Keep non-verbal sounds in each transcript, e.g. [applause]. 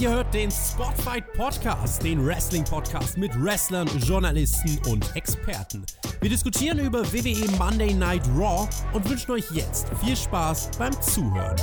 Ihr hört den Spotfight Podcast, den Wrestling-Podcast mit Wrestlern, Journalisten und Experten. Wir diskutieren über WWE Monday Night Raw und wünschen euch jetzt viel Spaß beim Zuhören.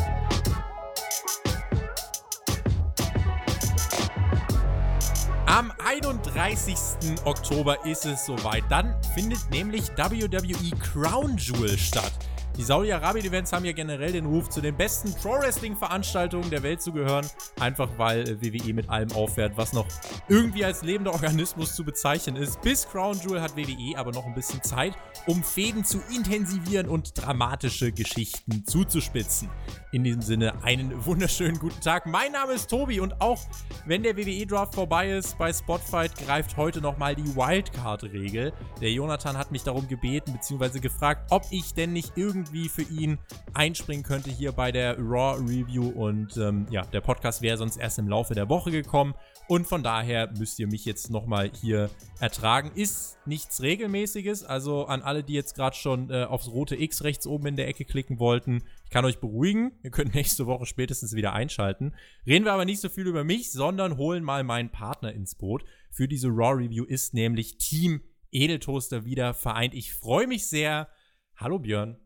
Am 31. Oktober ist es soweit. Dann findet nämlich WWE Crown Jewel statt. Die Saudi-Arabien-Events haben ja generell den Ruf, zu den besten Pro-Wrestling-Veranstaltungen der Welt zu gehören. Einfach weil äh, WWE mit allem aufwehrt, was noch irgendwie als lebender Organismus zu bezeichnen ist. Bis Crown Jewel hat WWE aber noch ein bisschen Zeit, um Fäden zu intensivieren und dramatische Geschichten zuzuspitzen. In diesem Sinne einen wunderschönen guten Tag. Mein Name ist Tobi und auch wenn der WWE-Draft vorbei ist, bei Spotfight greift heute nochmal die Wildcard-Regel. Der Jonathan hat mich darum gebeten bzw. gefragt, ob ich denn nicht irgendwie irgendwie für ihn einspringen könnte hier bei der Raw Review. Und ähm, ja, der Podcast wäre sonst erst im Laufe der Woche gekommen. Und von daher müsst ihr mich jetzt nochmal hier ertragen. Ist nichts Regelmäßiges. Also an alle, die jetzt gerade schon äh, aufs rote X rechts oben in der Ecke klicken wollten, ich kann euch beruhigen. Ihr könnt nächste Woche spätestens wieder einschalten. Reden wir aber nicht so viel über mich, sondern holen mal meinen Partner ins Boot. Für diese Raw Review ist nämlich Team Edeltoaster wieder vereint. Ich freue mich sehr. Hallo Björn.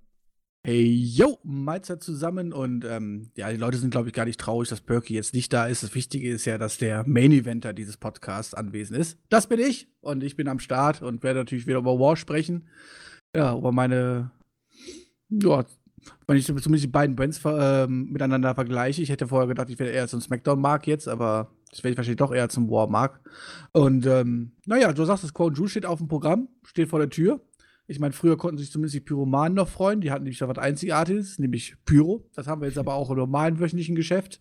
Hey, yo, Mahlzeit zusammen und ähm, ja, die Leute sind, glaube ich, gar nicht traurig, dass Perky jetzt nicht da ist. Das Wichtige ist ja, dass der Main-Eventer dieses Podcasts anwesend ist. Das bin ich und ich bin am Start und werde natürlich wieder über War sprechen. Ja, über meine, ja, wenn ich zumindest die beiden Brands äh, miteinander vergleiche. Ich hätte vorher gedacht, ich wäre eher zum Smackdown-Mark jetzt, aber das werde ich wahrscheinlich doch eher zum War-Mark. Und ähm, naja, du sagst, das Crown Jewel steht auf dem Programm, steht vor der Tür. Ich meine, früher konnten sich zumindest die Pyromanen noch freuen. Die hatten nämlich da was Einzigartiges, nämlich Pyro. Das haben wir jetzt aber auch im normalen wöchentlichen Geschäft.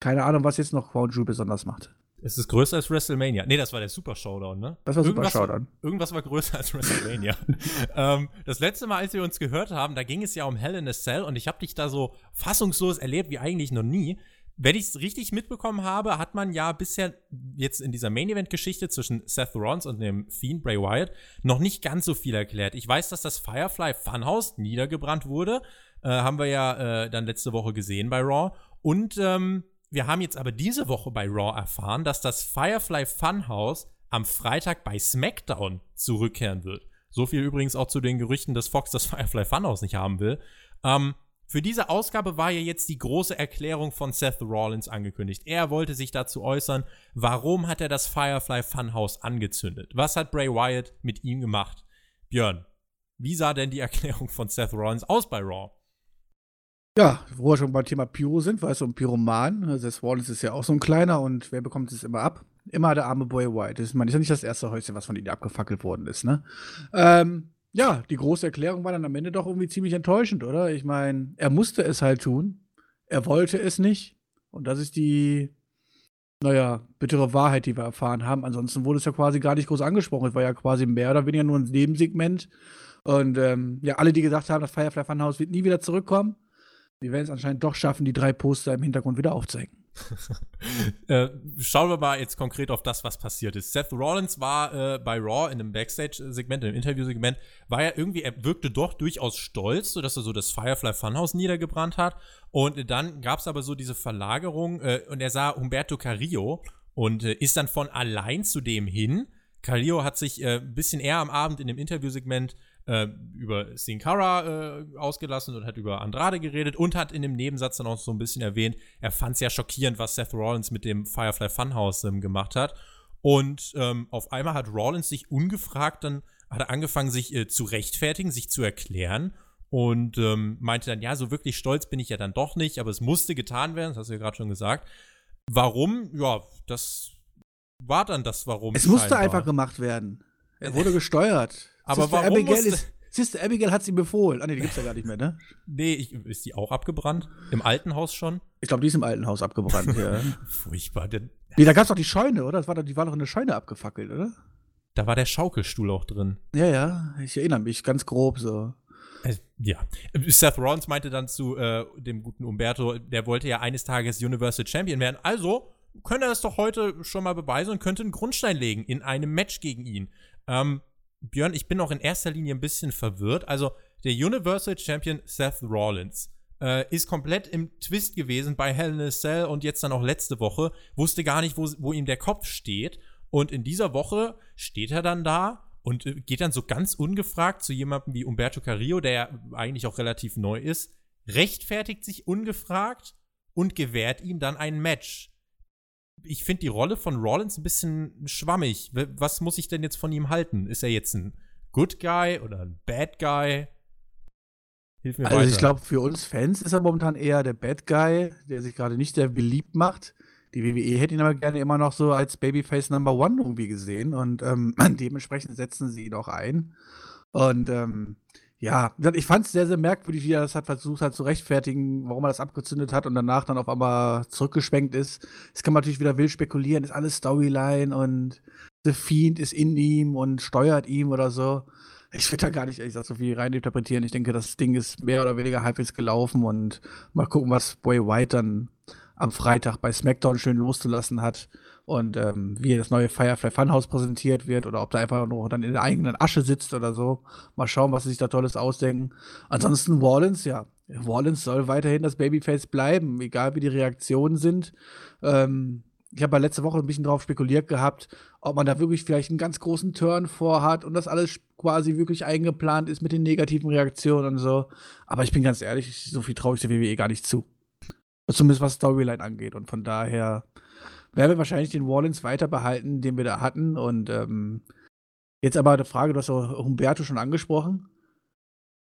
Keine Ahnung, was jetzt noch Crown Jewel besonders macht. Es ist größer als WrestleMania. Nee, das war der Super Showdown, ne? Das war irgendwas, Super Showdown. Irgendwas war größer als WrestleMania. [laughs] ähm, das letzte Mal, als wir uns gehört haben, da ging es ja um Hell in a Cell und ich habe dich da so fassungslos erlebt wie eigentlich noch nie wenn ich es richtig mitbekommen habe, hat man ja bisher jetzt in dieser Main-Event-Geschichte zwischen Seth Rollins und dem Fiend Bray Wyatt noch nicht ganz so viel erklärt. Ich weiß, dass das Firefly Funhouse niedergebrannt wurde. Äh, haben wir ja äh, dann letzte Woche gesehen bei Raw. Und ähm, wir haben jetzt aber diese Woche bei Raw erfahren, dass das Firefly Funhouse am Freitag bei SmackDown zurückkehren wird. So viel übrigens auch zu den Gerüchten, dass Fox das Firefly Funhouse nicht haben will. Ähm, für diese Ausgabe war ja jetzt die große Erklärung von Seth Rollins angekündigt. Er wollte sich dazu äußern, warum hat er das Firefly Funhouse angezündet? Was hat Bray Wyatt mit ihm gemacht? Björn, wie sah denn die Erklärung von Seth Rollins aus bei Raw? Ja, wo wir schon beim Thema Pyro sind, weißt du, ein Pyroman. Seth Rollins ist ja auch so ein kleiner und wer bekommt es immer ab? Immer der arme Bray Wyatt. Das ist, ist ja nicht das erste Häuschen, was von ihm abgefackelt worden ist, ne? Ähm, ja, die große Erklärung war dann am Ende doch irgendwie ziemlich enttäuschend, oder? Ich meine, er musste es halt tun. Er wollte es nicht. Und das ist die, naja, bittere Wahrheit, die wir erfahren haben. Ansonsten wurde es ja quasi gar nicht groß angesprochen. Es war ja quasi mehr oder weniger nur ein Nebensegment. Und ähm, ja, alle, die gesagt haben, das Firefly Funhouse wird nie wieder zurückkommen, die werden es anscheinend doch schaffen, die drei Poster im Hintergrund wieder aufzeigen. [laughs] äh, schauen wir mal jetzt konkret auf das, was passiert ist. Seth Rollins war äh, bei Raw in einem Backstage-Segment, in einem Interview-Segment, war ja irgendwie, er wirkte doch durchaus stolz, sodass er so das Firefly Funhouse niedergebrannt hat. Und dann gab es aber so diese Verlagerung äh, und er sah Humberto Carrillo und äh, ist dann von allein zu dem hin. Carrillo hat sich äh, ein bisschen eher am Abend in dem Interviewsegment äh, über Sin Cara äh, ausgelassen und hat über Andrade geredet und hat in dem Nebensatz dann auch so ein bisschen erwähnt, er fand es ja schockierend, was Seth Rollins mit dem Firefly Funhouse ähm, gemacht hat. Und ähm, auf einmal hat Rollins sich ungefragt dann hat er angefangen, sich äh, zu rechtfertigen, sich zu erklären und ähm, meinte dann, ja, so wirklich stolz bin ich ja dann doch nicht, aber es musste getan werden, das hast du ja gerade schon gesagt. Warum? Ja, das war dann das Warum. Es musste einfach gemacht werden. Er wurde gesteuert. Aber Sister warum Abigail ist, Sister Abigail hat sie befohlen. Ah, nee, die gibt's ja gar nicht mehr, ne? Nee, ich, ist die auch abgebrannt? Im alten Haus schon? Ich glaube, die ist im alten Haus abgebrannt, ja. [laughs] Furchtbar. Denn, nee, da gab's doch die Scheune, oder? Das war doch, die war doch in der Scheune abgefackelt, oder? Da war der Schaukelstuhl auch drin. Ja, ja, ich erinnere mich ganz grob so. Ja. Seth Rollins meinte dann zu äh, dem guten Umberto, der wollte ja eines Tages Universal Champion werden. Also könnte er es doch heute schon mal beweisen und könnte einen Grundstein legen in einem Match gegen ihn. Ähm, Björn, ich bin auch in erster Linie ein bisschen verwirrt. Also, der Universal Champion Seth Rollins äh, ist komplett im Twist gewesen bei Hell in a Cell und jetzt dann auch letzte Woche. Wusste gar nicht, wo, wo ihm der Kopf steht. Und in dieser Woche steht er dann da und äh, geht dann so ganz ungefragt zu jemandem wie Umberto Carrillo, der ja eigentlich auch relativ neu ist, rechtfertigt sich ungefragt und gewährt ihm dann ein Match. Ich finde die Rolle von Rollins ein bisschen schwammig. Was muss ich denn jetzt von ihm halten? Ist er jetzt ein Good Guy oder ein Bad Guy? Hilf mir also weiter. ich glaube, für uns Fans ist er momentan eher der Bad Guy, der sich gerade nicht sehr beliebt macht. Die WWE hätte ihn aber gerne immer noch so als Babyface Number One irgendwie gesehen und ähm, [clears throat] dementsprechend setzen sie ihn auch ein. Und ähm, ja, ich fand es sehr, sehr merkwürdig, wie er das hat versucht hat zu rechtfertigen, warum er das abgezündet hat und danach dann auf einmal zurückgeschwenkt ist. Das kann man natürlich wieder wild spekulieren, ist alles Storyline und The Fiend ist in ihm und steuert ihm oder so. Ich will da gar nicht ehrlich gesagt so viel reininterpretieren. Ich denke, das Ding ist mehr oder weniger halbwegs gelaufen und mal gucken, was Boy White dann am Freitag bei SmackDown schön loszulassen hat und ähm, wie das neue Firefly Funhouse präsentiert wird oder ob da einfach nur dann in der eigenen Asche sitzt oder so. Mal schauen, was sie sich da Tolles ausdenken. Ansonsten Wallens, ja. Wallens soll weiterhin das Babyface bleiben, egal wie die Reaktionen sind. Ähm, ich habe ja letzte Woche ein bisschen darauf spekuliert gehabt, ob man da wirklich vielleicht einen ganz großen Turn vorhat und das alles quasi wirklich eingeplant ist mit den negativen Reaktionen und so. Aber ich bin ganz ehrlich, so viel traue ich der WWE gar nicht zu. Zumindest was Storyline angeht. Und von daher werden wir wahrscheinlich den Wallins weiter behalten, den wir da hatten. Und ähm, jetzt aber eine Frage, du hast auch Humberto schon angesprochen.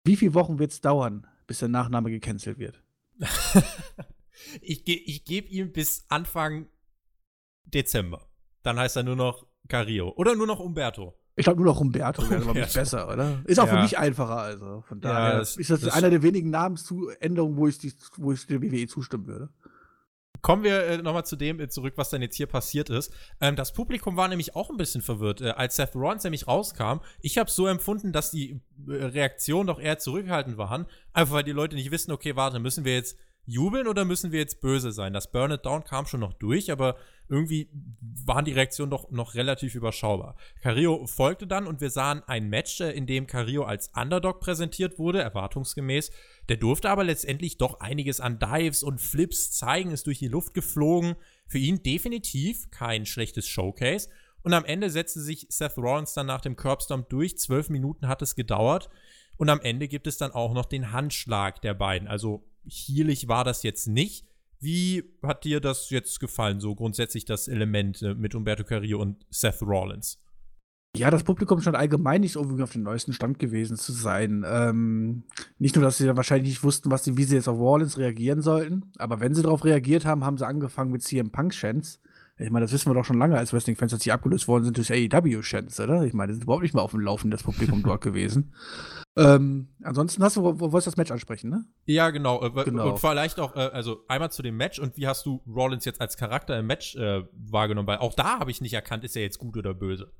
Wie viele Wochen wird es dauern, bis der Nachname gecancelt wird? [laughs] ich ge ich gebe ihm bis Anfang Dezember. Dann heißt er nur noch Cario. Oder nur noch Umberto. Ich glaube nur noch Umberto wäre aber besser, oder? Ist auch ja. für mich einfacher, also. Von daher ja, das, ist das, das einer der wenigen Namensänderungen, wo ich, die, wo ich der WWE zustimmen würde. Kommen wir äh, nochmal zu dem äh, zurück, was dann jetzt hier passiert ist. Ähm, das Publikum war nämlich auch ein bisschen verwirrt, äh, als Seth Rollins nämlich rauskam. Ich habe so empfunden, dass die äh, Reaktionen doch eher zurückhaltend waren. Einfach weil die Leute nicht wissen, okay, warte, müssen wir jetzt jubeln oder müssen wir jetzt böse sein? Das Burn It Down kam schon noch durch, aber irgendwie waren die Reaktionen doch noch relativ überschaubar. Carrillo folgte dann und wir sahen ein Match, äh, in dem Carrillo als Underdog präsentiert wurde, erwartungsgemäß. Der durfte aber letztendlich doch einiges an Dives und Flips zeigen, ist durch die Luft geflogen. Für ihn definitiv kein schlechtes Showcase. Und am Ende setzte sich Seth Rollins dann nach dem Curbstomp durch. Zwölf Minuten hat es gedauert. Und am Ende gibt es dann auch noch den Handschlag der beiden. Also hierlich war das jetzt nicht. Wie hat dir das jetzt gefallen, so grundsätzlich das Element äh, mit Umberto Carrillo und Seth Rollins? Ja, das Publikum scheint allgemein nicht irgendwie auf dem neuesten Stand gewesen zu sein. Ähm, nicht nur, dass sie wahrscheinlich nicht wussten, was sie, wie sie jetzt auf Rollins reagieren sollten, aber wenn sie darauf reagiert haben, haben sie angefangen mit CM Punk Chants. Ich meine, das wissen wir doch schon lange als Wrestling-Fans, dass sie abgelöst worden sind durch AEW-Chants, oder? Ich meine, das ist überhaupt nicht mehr auf dem Laufen das Publikum dort gewesen. [laughs] Ähm, ansonsten hast du, wo, wo wolltest du das Match ansprechen, ne? Ja, genau. Äh, genau. Und vielleicht auch, äh, also einmal zu dem Match und wie hast du Rollins jetzt als Charakter im Match äh, wahrgenommen? Weil auch da habe ich nicht erkannt, ist er jetzt gut oder böse.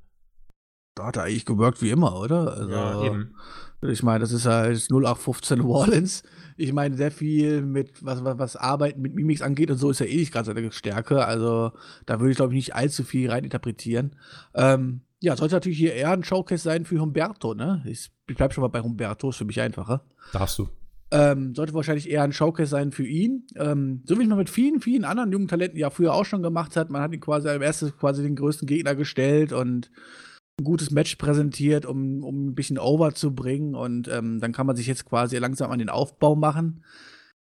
Da hat er eigentlich gewirkt wie immer, oder? Also, ja, eben. Ich meine, das ist halt 0815 Rollins. Ich meine, sehr viel mit, was, was, was Arbeiten mit Mimics angeht und so ist ja eh nicht gerade seine Stärke. Also, da würde ich, glaube ich, nicht allzu viel reininterpretieren. Ähm, ja, sollte natürlich hier eher ein Showcase sein für Humberto, ne? Ich, bleib schon mal bei Humberto, ist für mich einfacher. Darfst du. Ähm, sollte wahrscheinlich eher ein Showcase sein für ihn. Ähm, so wie man mit vielen, vielen anderen jungen Talenten ja früher auch schon gemacht hat. Man hat ihn quasi als erstes quasi den größten Gegner gestellt und ein gutes Match präsentiert, um, um ein bisschen over zu bringen. Und ähm, dann kann man sich jetzt quasi langsam an den Aufbau machen.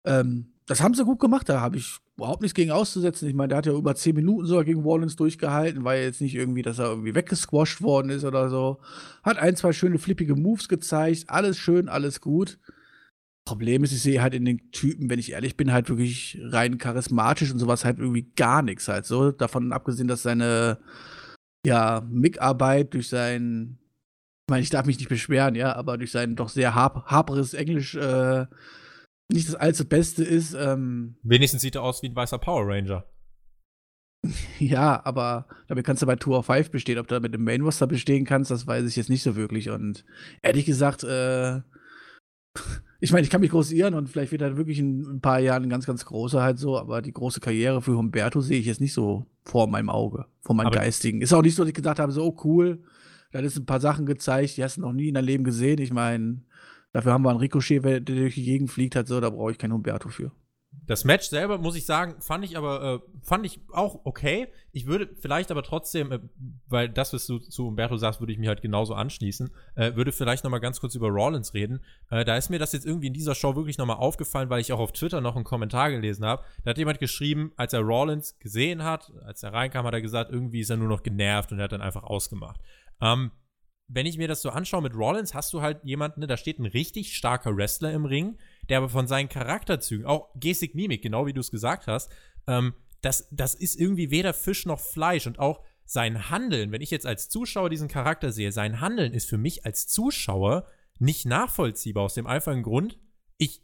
Ähm, das haben sie gut gemacht, da habe ich überhaupt nichts gegen auszusetzen. Ich meine, der hat ja über 10 Minuten sogar gegen Wallens durchgehalten, war jetzt nicht irgendwie, dass er irgendwie weggesquasht worden ist oder so. Hat ein, zwei schöne flippige Moves gezeigt, alles schön, alles gut. Problem ist, ich sehe halt in den Typen, wenn ich ehrlich bin, halt wirklich rein charismatisch und sowas halt irgendwie gar nichts halt so. Davon abgesehen, dass seine ja, Mickarbeit durch sein, ich meine, ich darf mich nicht beschweren, ja, aber durch sein doch sehr hap haperes Englisch äh, nicht das allzu Beste ist. Ähm, Wenigstens sieht er aus wie ein weißer Power Ranger. [laughs] Ja, aber damit kannst du bei Tour of Five bestehen. Ob du mit dem Main Roster bestehen kannst, das weiß ich jetzt nicht so wirklich. Und ehrlich gesagt, äh, ich meine, ich kann mich groß irren und vielleicht wird er wirklich in ein paar Jahren ein ganz, ganz großer halt so, aber die große Karriere für Humberto sehe ich jetzt nicht so vor meinem Auge, vor meinem aber Geistigen. Ist auch nicht so, dass ich gedacht habe, so oh, cool, da ist ein paar Sachen gezeigt, die hast du noch nie in deinem Leben gesehen. Ich meine, Dafür haben wir einen Ricochet, der durch die Gegend fliegt, hat so, da brauche ich keinen Humberto für. Das Match selber, muss ich sagen, fand ich aber, äh, fand ich auch okay. Ich würde vielleicht aber trotzdem, äh, weil das, was du zu Umberto sagst, würde ich mir halt genauso anschließen, äh, würde vielleicht noch mal ganz kurz über Rollins reden. Äh, da ist mir das jetzt irgendwie in dieser Show wirklich noch mal aufgefallen, weil ich auch auf Twitter noch einen Kommentar gelesen habe. Da hat jemand geschrieben, als er Rollins gesehen hat, als er reinkam, hat er gesagt, irgendwie ist er nur noch genervt und er hat dann einfach ausgemacht. Ähm, wenn ich mir das so anschaue mit Rollins, hast du halt jemanden, ne, da steht ein richtig starker Wrestler im Ring, der aber von seinen Charakterzügen, auch Gestik, Mimik, genau wie du es gesagt hast, ähm, das, das ist irgendwie weder Fisch noch Fleisch und auch sein Handeln, wenn ich jetzt als Zuschauer diesen Charakter sehe, sein Handeln ist für mich als Zuschauer nicht nachvollziehbar aus dem einfachen Grund, ich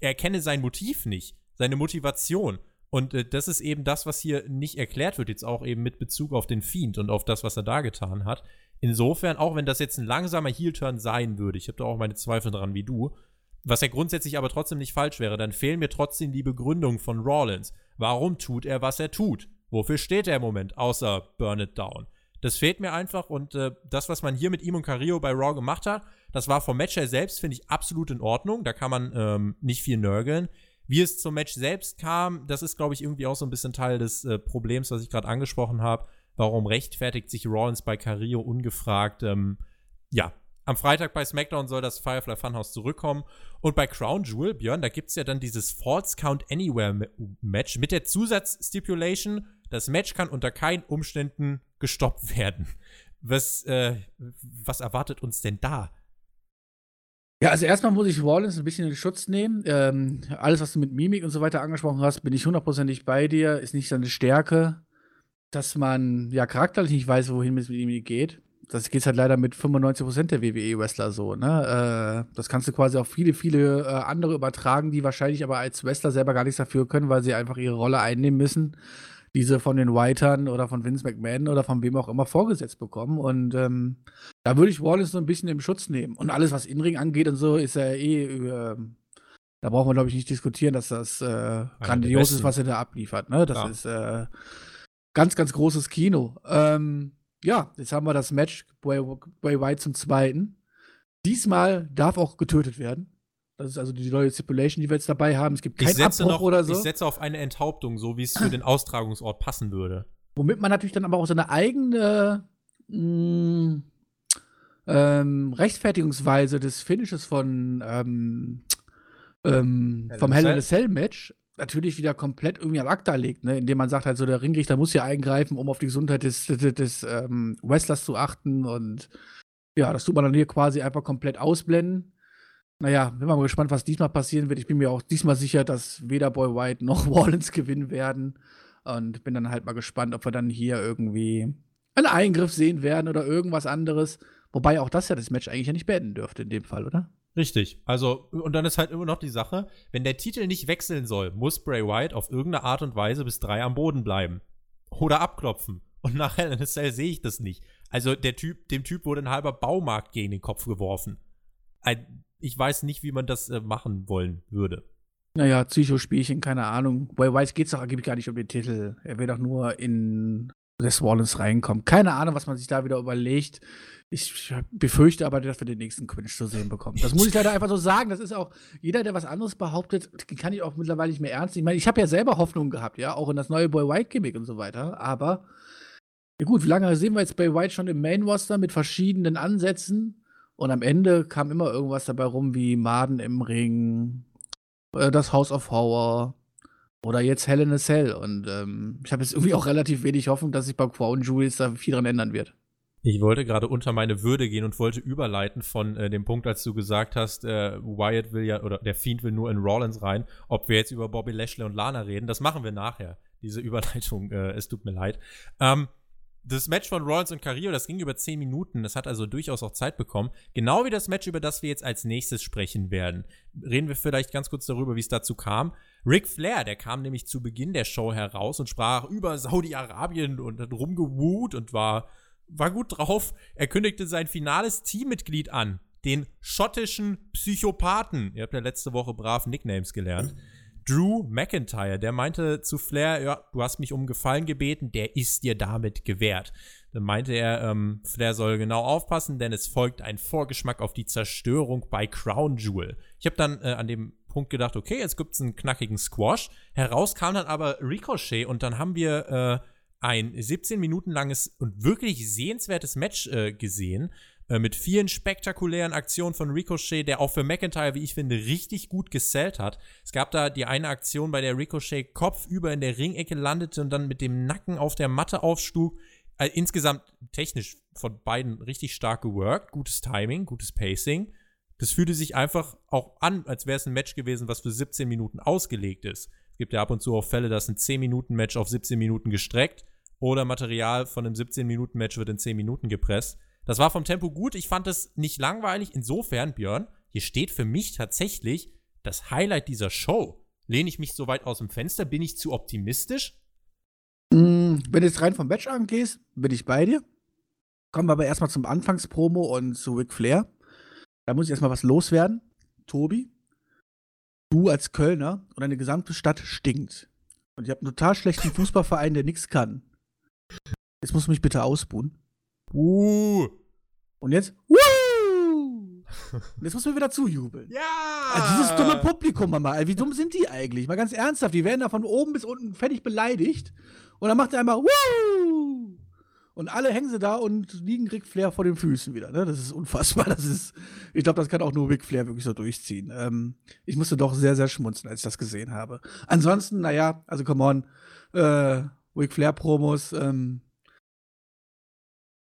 erkenne sein Motiv nicht, seine Motivation. Und äh, das ist eben das, was hier nicht erklärt wird, jetzt auch eben mit Bezug auf den Fiend und auf das, was er da getan hat. Insofern, auch wenn das jetzt ein langsamer Heel-Turn sein würde, ich habe da auch meine Zweifel dran wie du, was ja grundsätzlich aber trotzdem nicht falsch wäre, dann fehlen mir trotzdem die Begründung von Rollins. Warum tut er, was er tut? Wofür steht er im Moment, außer Burn It Down? Das fehlt mir einfach und äh, das, was man hier mit ihm und Carrillo bei Raw gemacht hat, das war vom Match her selbst, finde ich, absolut in Ordnung. Da kann man ähm, nicht viel nörgeln. Wie es zum Match selbst kam, das ist, glaube ich, irgendwie auch so ein bisschen Teil des äh, Problems, was ich gerade angesprochen habe. Warum rechtfertigt sich Rollins bei Carrillo ungefragt? Ähm, ja, am Freitag bei SmackDown soll das Firefly Funhouse zurückkommen. Und bei Crown Jewel, Björn, da gibt es ja dann dieses False Count Anywhere Match mit der Zusatzstipulation, das Match kann unter keinen Umständen gestoppt [laughs] werden. Was, äh, was erwartet uns denn da? Ja, also erstmal muss ich Rollins ein bisschen in Schutz nehmen. Ähm, alles, was du mit Mimik und so weiter angesprochen hast, bin ich hundertprozentig bei dir. Ist nicht seine Stärke dass man ja charakterlich nicht weiß, wohin es mit ihm geht. Das geht halt leider mit 95% der WWE-Wrestler so, ne? Äh, das kannst du quasi auf viele, viele äh, andere übertragen, die wahrscheinlich aber als Wrestler selber gar nichts dafür können, weil sie einfach ihre Rolle einnehmen müssen, diese von den Whitern oder von Vince McMahon oder von wem auch immer vorgesetzt bekommen. Und ähm, da würde ich Wallace so ein bisschen im Schutz nehmen. Und alles, was Inring angeht und so, ist ja eh äh, da brauchen wir, glaube ich, nicht diskutieren, dass das äh, grandios ist, was er da abliefert. Ne? Das ja. ist äh, ganz, ganz großes Kino. Ähm, ja, jetzt haben wir das Match Bray, Bray White zum zweiten. Diesmal darf auch getötet werden. Das ist also die neue Stipulation, die wir jetzt dabei haben. Es gibt keinen Abbruch noch, oder so. Ich setze auf eine Enthauptung, so wie es für den [clears throat] Austragungsort passen würde. Womit man natürlich dann aber auch seine eigene mh, mm, ähm, Rechtfertigungsweise des Finishes von ähm, ähm, vom Hell in a Cell Match natürlich wieder komplett irgendwie am Akta legt, ne? indem man sagt, halt so, der Ringrichter muss ja eingreifen, um auf die Gesundheit des, des, des ähm, Wrestlers zu achten und ja, das tut man dann hier quasi einfach komplett ausblenden. Naja, bin mal gespannt, was diesmal passieren wird. Ich bin mir auch diesmal sicher, dass weder Boy White noch [laughs] Wallens gewinnen werden. Und bin dann halt mal gespannt, ob wir dann hier irgendwie einen Eingriff sehen werden oder irgendwas anderes. Wobei auch das ja das Match eigentlich ja nicht beenden dürfte in dem Fall, oder? Richtig. Also, und dann ist halt immer noch die Sache, wenn der Titel nicht wechseln soll, muss Bray Wyatt auf irgendeine Art und Weise bis drei am Boden bleiben. Oder abklopfen. Und nachher in der Cell sehe ich das nicht. Also, der Typ, dem Typ wurde ein halber Baumarkt gegen den Kopf geworfen. Ich weiß nicht, wie man das äh, machen wollen würde. Naja, Psychospielchen, keine Ahnung. Bei Wise geht es doch angeblich gar nicht um den Titel. Er will doch nur in des Wallens reinkommen. Keine Ahnung, was man sich da wieder überlegt. Ich befürchte aber, dass wir den nächsten Quinch zu sehen bekommen. Das muss ich leider einfach so sagen. Das ist auch, jeder, der was anderes behauptet, kann ich auch mittlerweile nicht mehr ernst nehmen. Ich meine, ich habe ja selber Hoffnung gehabt, ja, auch in das neue Boy White Gimmick und so weiter. Aber, ja gut, wie lange sehen wir jetzt Boy White schon im Main Roster mit verschiedenen Ansätzen? Und am Ende kam immer irgendwas dabei rum wie Maden im Ring, äh, das House of Horror oder jetzt Hell in a Cell. Und ähm, ich habe jetzt irgendwie auch relativ wenig Hoffnung, dass sich bei Crown Jewels da viel dran ändern wird. Ich wollte gerade unter meine Würde gehen und wollte überleiten von äh, dem Punkt, als du gesagt hast, äh, Wyatt will ja, oder der Fiend will nur in Rollins rein, ob wir jetzt über Bobby Lashley und Lana reden. Das machen wir nachher, diese Überleitung. Äh, es tut mir leid. Ähm, das Match von Rollins und Carrillo, das ging über 10 Minuten. Das hat also durchaus auch Zeit bekommen. Genau wie das Match, über das wir jetzt als nächstes sprechen werden. Reden wir vielleicht ganz kurz darüber, wie es dazu kam. Ric Flair, der kam nämlich zu Beginn der Show heraus und sprach über Saudi-Arabien und hat rumgewut und war war gut drauf. Er kündigte sein finales Teammitglied an, den schottischen Psychopathen. Ihr habt ja letzte Woche brav Nicknames gelernt. Drew McIntyre. Der meinte zu Flair, ja, du hast mich um Gefallen gebeten, der ist dir damit gewährt. Dann meinte er, ähm, Flair soll genau aufpassen, denn es folgt ein Vorgeschmack auf die Zerstörung bei Crown Jewel. Ich habe dann äh, an dem Punkt gedacht, okay, jetzt gibt's einen knackigen Squash. Heraus kam dann aber Ricochet und dann haben wir äh, ein 17 Minuten langes und wirklich sehenswertes Match äh, gesehen. Äh, mit vielen spektakulären Aktionen von Ricochet, der auch für McIntyre, wie ich finde, richtig gut gesellt hat. Es gab da die eine Aktion, bei der Ricochet kopfüber in der Ringecke landete und dann mit dem Nacken auf der Matte aufstug also insgesamt technisch von beiden richtig stark geworkt. Gutes Timing, gutes Pacing. Das fühlte sich einfach auch an, als wäre es ein Match gewesen, was für 17 Minuten ausgelegt ist. Es gibt ja ab und zu auch Fälle, dass ein 10-Minuten-Match auf 17 Minuten gestreckt oder Material von einem 17-Minuten-Match wird in 10 Minuten gepresst. Das war vom Tempo gut. Ich fand es nicht langweilig. Insofern, Björn, hier steht für mich tatsächlich das Highlight dieser Show. Lehne ich mich so weit aus dem Fenster? Bin ich zu optimistisch? Mm, wenn du jetzt rein vom Match angehst, bin ich bei dir. Kommen wir aber erstmal zum Anfangspromo und zu Ric Flair. Da muss ich erstmal was loswerden. Tobi, du als Kölner und deine gesamte Stadt stinkt. Und ich habe einen total schlechten Fußballverein, der nichts kann. Jetzt musst du mich bitte ausbuhen. Uh. Und jetzt! Und jetzt musst du mir wieder zujubeln. Ja! Also dieses dumme Publikum, Mama, wie dumm sind die eigentlich? Mal ganz ernsthaft, die werden da von oben bis unten fertig beleidigt. Und dann macht er einmal Woo! Und alle hängen sie da und liegen Ric Flair vor den Füßen wieder. Ne? Das ist unfassbar. Das ist, ich glaube, das kann auch nur Ric Flair wirklich so durchziehen. Ähm, ich musste doch sehr, sehr schmunzeln, als ich das gesehen habe. Ansonsten, naja, also come on, äh, Ric Flair-Promos, ähm,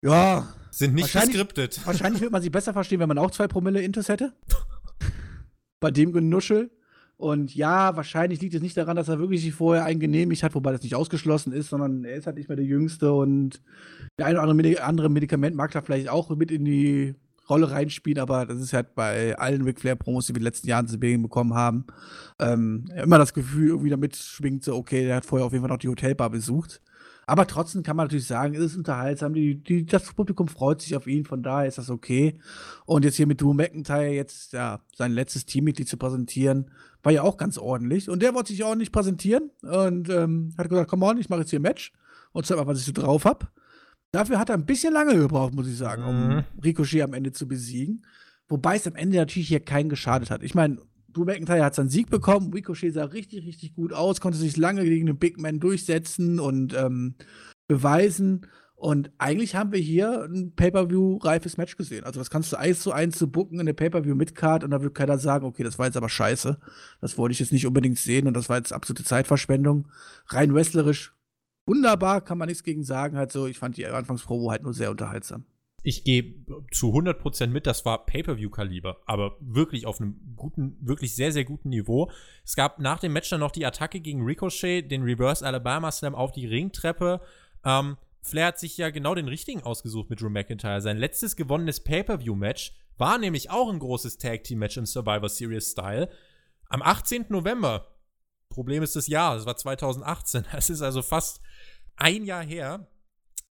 ja. Sind nicht geskriptet. [laughs] Wahrscheinlich wird man sie besser verstehen, wenn man auch zwei Promille Intus hätte. [laughs] Bei dem Genuschel. Und ja, wahrscheinlich liegt es nicht daran, dass er wirklich sich vorher einen genehmigt hat, wobei das nicht ausgeschlossen ist, sondern er ist halt nicht mehr der Jüngste und der ein oder andere Medikament mag da vielleicht auch mit in die Rolle reinspielen, aber das ist halt bei allen Ric Flair-Promos, die wir in den letzten Jahren zu Beginn bekommen haben, ähm, immer das Gefühl irgendwie damit schwingt, so, okay, der hat vorher auf jeden Fall noch die Hotelbar besucht. Aber trotzdem kann man natürlich sagen, es ist unterhaltsam. Die, die, das Publikum freut sich auf ihn, von daher ist das okay. Und jetzt hier mit Drew McIntyre jetzt ja, sein letztes Teammitglied zu präsentieren, war ja auch ganz ordentlich. Und der wollte sich ordentlich präsentieren und ähm, hat gesagt, komm on, ich mache jetzt hier ein Match und zeig mal, was ich so drauf habe. Dafür hat er ein bisschen lange gebraucht, muss ich sagen, um Mhm. Ricochet am Ende zu besiegen. Wobei es am Ende natürlich hier keinen geschadet hat. Ich meine, Drew McIntyre hat seinen Sieg bekommen. Ricochet sah richtig, richtig gut aus, konnte sich lange gegen den Big Man durchsetzen und ähm, beweisen. Und eigentlich haben wir hier ein Pay-Per-View-reifes Match gesehen. Also, das kannst du eins zu eins zu booken in der Pay-Per-View-Midcard und da wird keiner sagen, okay, das war jetzt aber scheiße. Das wollte ich jetzt nicht unbedingt sehen und das war jetzt absolute Zeitverschwendung. Rein wrestlerisch wunderbar, kann man nichts gegen sagen. Halt so, ich fand die Anfangsprobo halt nur sehr unterhaltsam. Ich gehe zu 100% mit, das war Pay-Per-View-Kaliber, aber wirklich auf einem guten, wirklich sehr, sehr guten Niveau. Es gab nach dem Match dann noch die Attacke gegen Ricochet, den Reverse Alabama Slam auf die Ringtreppe. Ähm, Flair hat sich ja genau den richtigen ausgesucht mit Drew McIntyre. Sein letztes gewonnenes Pay-Per-View-Match war nämlich auch ein großes Tag-Team-Match im Survivor Series-Style. Am 18. November. Problem ist das Jahr, das war 2018. [laughs] Es ist also fast ein Jahr her,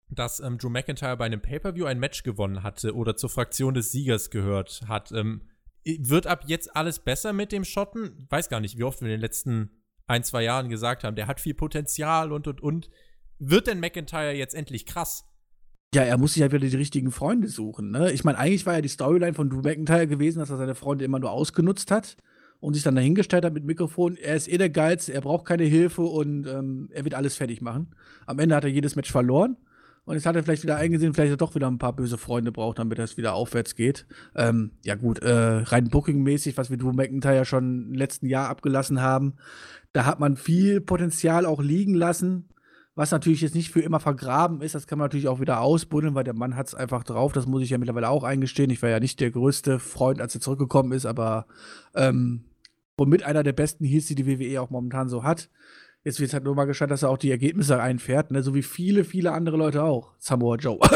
dass ähm, Drew McIntyre bei einem Pay-Per-View ein Match gewonnen hatte oder zur Fraktion des Siegers gehört hat. Ähm, wird ab jetzt alles besser mit dem Schotten? Weiß gar nicht, wie oft wir in den letzten ein, zwei Jahren gesagt haben, der hat viel Potenzial und und und. Wird denn McIntyre jetzt endlich krass? Ja, er muss sich halt wieder die richtigen Freunde suchen. Ne? Ich meine, eigentlich war ja die Storyline von Drew McIntyre gewesen, dass er seine Freunde immer nur ausgenutzt hat und sich dann dahingestellt hat mit Mikrofon. Er ist eh der Geilste, er braucht keine Hilfe und ähm, er wird alles fertig machen. Am Ende hat er jedes Match verloren. Und jetzt hat er vielleicht wieder eingesehen, vielleicht hat er doch wieder ein paar böse Freunde braucht, damit es wieder aufwärts geht. Ähm, ja, gut, äh, rein Booking-mäßig, was wir Drew McIntyre schon im letzten Jahr abgelassen haben, da hat man viel Potenzial auch liegen lassen. Was natürlich jetzt nicht für immer vergraben ist, das kann man natürlich auch wieder ausbuddeln, weil der Mann hat es einfach drauf. Das muss ich ja mittlerweile auch eingestehen. Ich war ja nicht der größte Freund, als er zurückgekommen ist, aber ähm, womit einer der besten Heels, die die WWE auch momentan so hat. Jetzt wird es halt nur mal geschaut, dass er auch die Ergebnisse einfährt, ne? so wie viele, viele andere Leute auch. Samoa Joe. [laughs]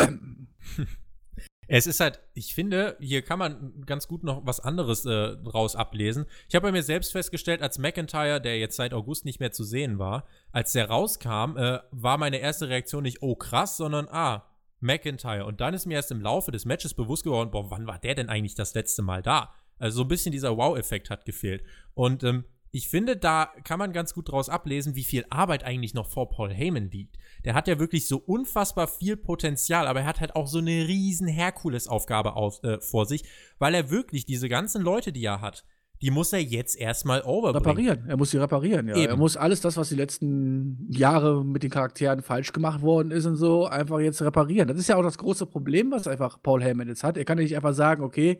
Es ist halt, ich finde, hier kann man ganz gut noch was anderes äh, raus ablesen. Ich habe bei mir selbst festgestellt, als McIntyre, der jetzt seit August nicht mehr zu sehen war, als der rauskam, äh, war meine erste Reaktion nicht, oh krass, sondern ah, McIntyre. Und dann ist mir erst im Laufe des Matches bewusst geworden, boah, wann war der denn eigentlich das letzte Mal da? Also so ein bisschen dieser Wow-Effekt hat gefehlt. Und ähm, ich finde, da kann man ganz gut draus ablesen, wie viel Arbeit eigentlich noch vor Paul Heyman liegt. Der hat ja wirklich so unfassbar viel Potenzial, aber er hat halt auch so eine riesen Herkulesaufgabe äh, vor sich, weil er wirklich diese ganzen Leute, die er hat, die muss er jetzt erstmal overbringen. Reparieren. Er muss sie reparieren, ja. Eben. Er muss alles das, was die letzten Jahre mit den Charakteren falsch gemacht worden ist und so, einfach jetzt reparieren. Das ist ja auch das große Problem, was einfach Paul Heyman jetzt hat. Er kann ja nicht einfach sagen, okay,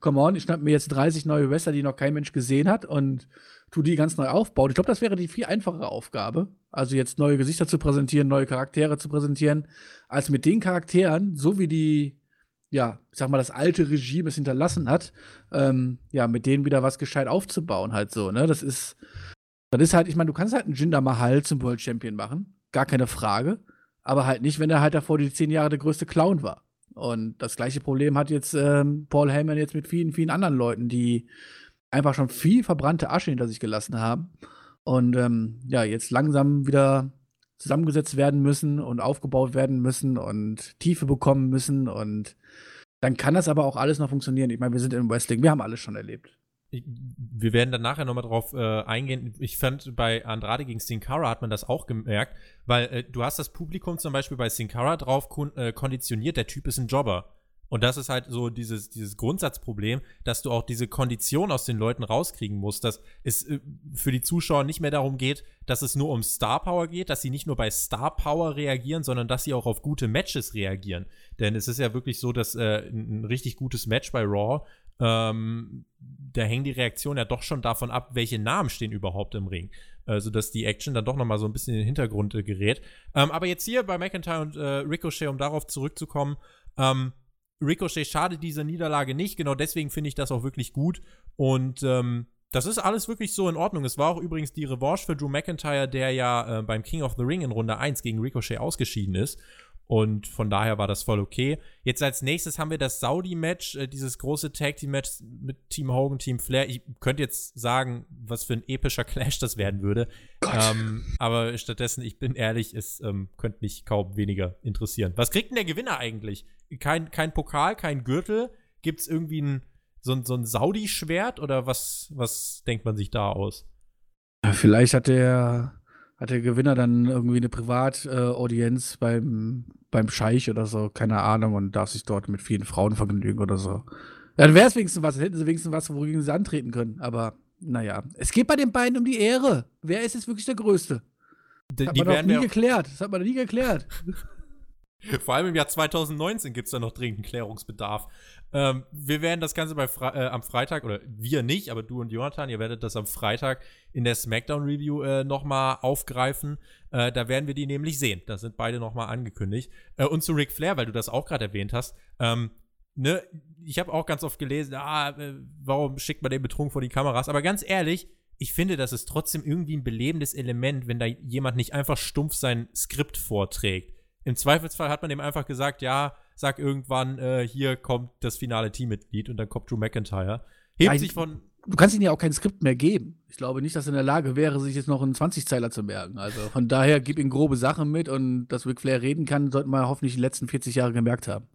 come on, ich schnapp mir jetzt 30 neue Wrestler, die noch kein Mensch gesehen hat und tu die ganz neu aufbauen. Ich glaube, das wäre die viel einfachere Aufgabe. Also jetzt neue Gesichter zu präsentieren, neue Charaktere zu präsentieren, als mit den Charakteren, so wie die ja, ich sag mal, das alte Regime es hinterlassen hat, ähm, ja, mit denen wieder was gescheit aufzubauen, halt so, ne? Das ist, das ist halt, ich meine, du kannst halt einen Jinder Mahal zum World Champion machen, gar keine Frage, aber halt nicht, wenn er halt davor die zehn Jahre der größte Clown war. Und das gleiche Problem hat jetzt ähm, Paul Heyman jetzt mit vielen, vielen anderen Leuten, die einfach schon viel verbrannte Asche hinter sich gelassen haben und ähm, ja, jetzt langsam wieder zusammengesetzt werden müssen und aufgebaut werden müssen und Tiefe bekommen müssen und dann kann das aber auch alles noch funktionieren. Ich meine, wir sind im Wrestling, wir haben alles schon erlebt. Wir werden dann nachher nochmal drauf äh, eingehen. Ich fand, bei Andrade gegen Sin Cara hat man das auch gemerkt, weil äh, du hast das Publikum zum Beispiel bei Sin Cara drauf kon äh, konditioniert, der Typ ist ein Jobber. Und das ist halt so dieses, dieses Grundsatzproblem, dass du auch diese Kondition aus den Leuten rauskriegen musst, dass es äh, für die Zuschauer nicht mehr darum geht, dass es nur um Star Power geht, dass sie nicht nur bei Star Power reagieren, sondern dass sie auch auf gute Matches reagieren. Denn es ist ja wirklich so, dass äh, ein richtig gutes Match bei Raw, ähm, da hängen die Reaktionen ja doch schon davon ab, welche Namen stehen überhaupt im Ring. Also, dass die Action dann doch nochmal so ein bisschen in den Hintergrund äh, gerät. Ähm, aber jetzt hier bei McIntyre und äh, Ricochet, um darauf zurückzukommen, ähm, Ricochet schadet dieser Niederlage nicht. Genau deswegen finde ich das auch wirklich gut. Und ähm, das ist alles wirklich so in Ordnung. Es war auch übrigens die Revanche für Drew McIntyre, der ja äh, beim King of the Ring in Runde 1 gegen Ricochet ausgeschieden ist. Und von daher war das voll okay. Jetzt als nächstes haben wir das Saudi-Match, äh, dieses große Tag-Team-Match mit Team Hogan, Team Flair. Ich könnte jetzt sagen, was für ein epischer [laughs] Clash das werden würde. Ähm, aber stattdessen, ich bin ehrlich, es ähm, könnte mich kaum weniger interessieren. Was kriegt denn der Gewinner eigentlich? Kein, kein Pokal, kein Gürtel? Gibt es irgendwie ein, so, so ein Saudi-Schwert oder was, was denkt man sich da aus? Vielleicht hat der hat der Gewinner dann irgendwie eine Privataudienz beim, beim Scheich oder so, keine Ahnung, und darf sich dort mit vielen Frauen vergnügen oder so. Dann wäre es wenigstens was, hätten sie wenigstens was, wogegen sie antreten können. Aber naja, es geht bei den beiden um die Ehre. Wer ist jetzt wirklich der Größte? Das hat man doch nie geklärt. Das hat man nie geklärt. [laughs] Vor allem im Jahr 2019 gibt es da noch dringend Klärungsbedarf. Ähm, wir werden das Ganze Fre äh, am Freitag, oder wir nicht, aber du und Jonathan, ihr werdet das am Freitag in der SmackDown-Review äh, nochmal aufgreifen. Äh, da werden wir die nämlich sehen. Da sind beide nochmal angekündigt. Äh, und zu Ric Flair, weil du das auch gerade erwähnt hast. Ähm, ne, ich habe auch ganz oft gelesen, ah, äh, warum schickt man den betrunken vor die Kameras? Aber ganz ehrlich, ich finde, das ist trotzdem irgendwie ein belebendes Element, wenn da jemand nicht einfach stumpf sein Skript vorträgt. Im Zweifelsfall hat man dem einfach gesagt, ja, sag irgendwann, äh, hier kommt das finale Teammitglied und dann kommt Drew McIntyre. Hebt ja, sich von. Du kannst ihm ja auch kein Skript mehr geben. Ich glaube nicht, dass er in der Lage wäre, sich jetzt noch einen 20-Zeiler zu merken. Also von daher gib ihm grobe Sachen mit und dass Ric Flair reden kann, sollten wir hoffentlich die letzten 40 Jahre gemerkt haben.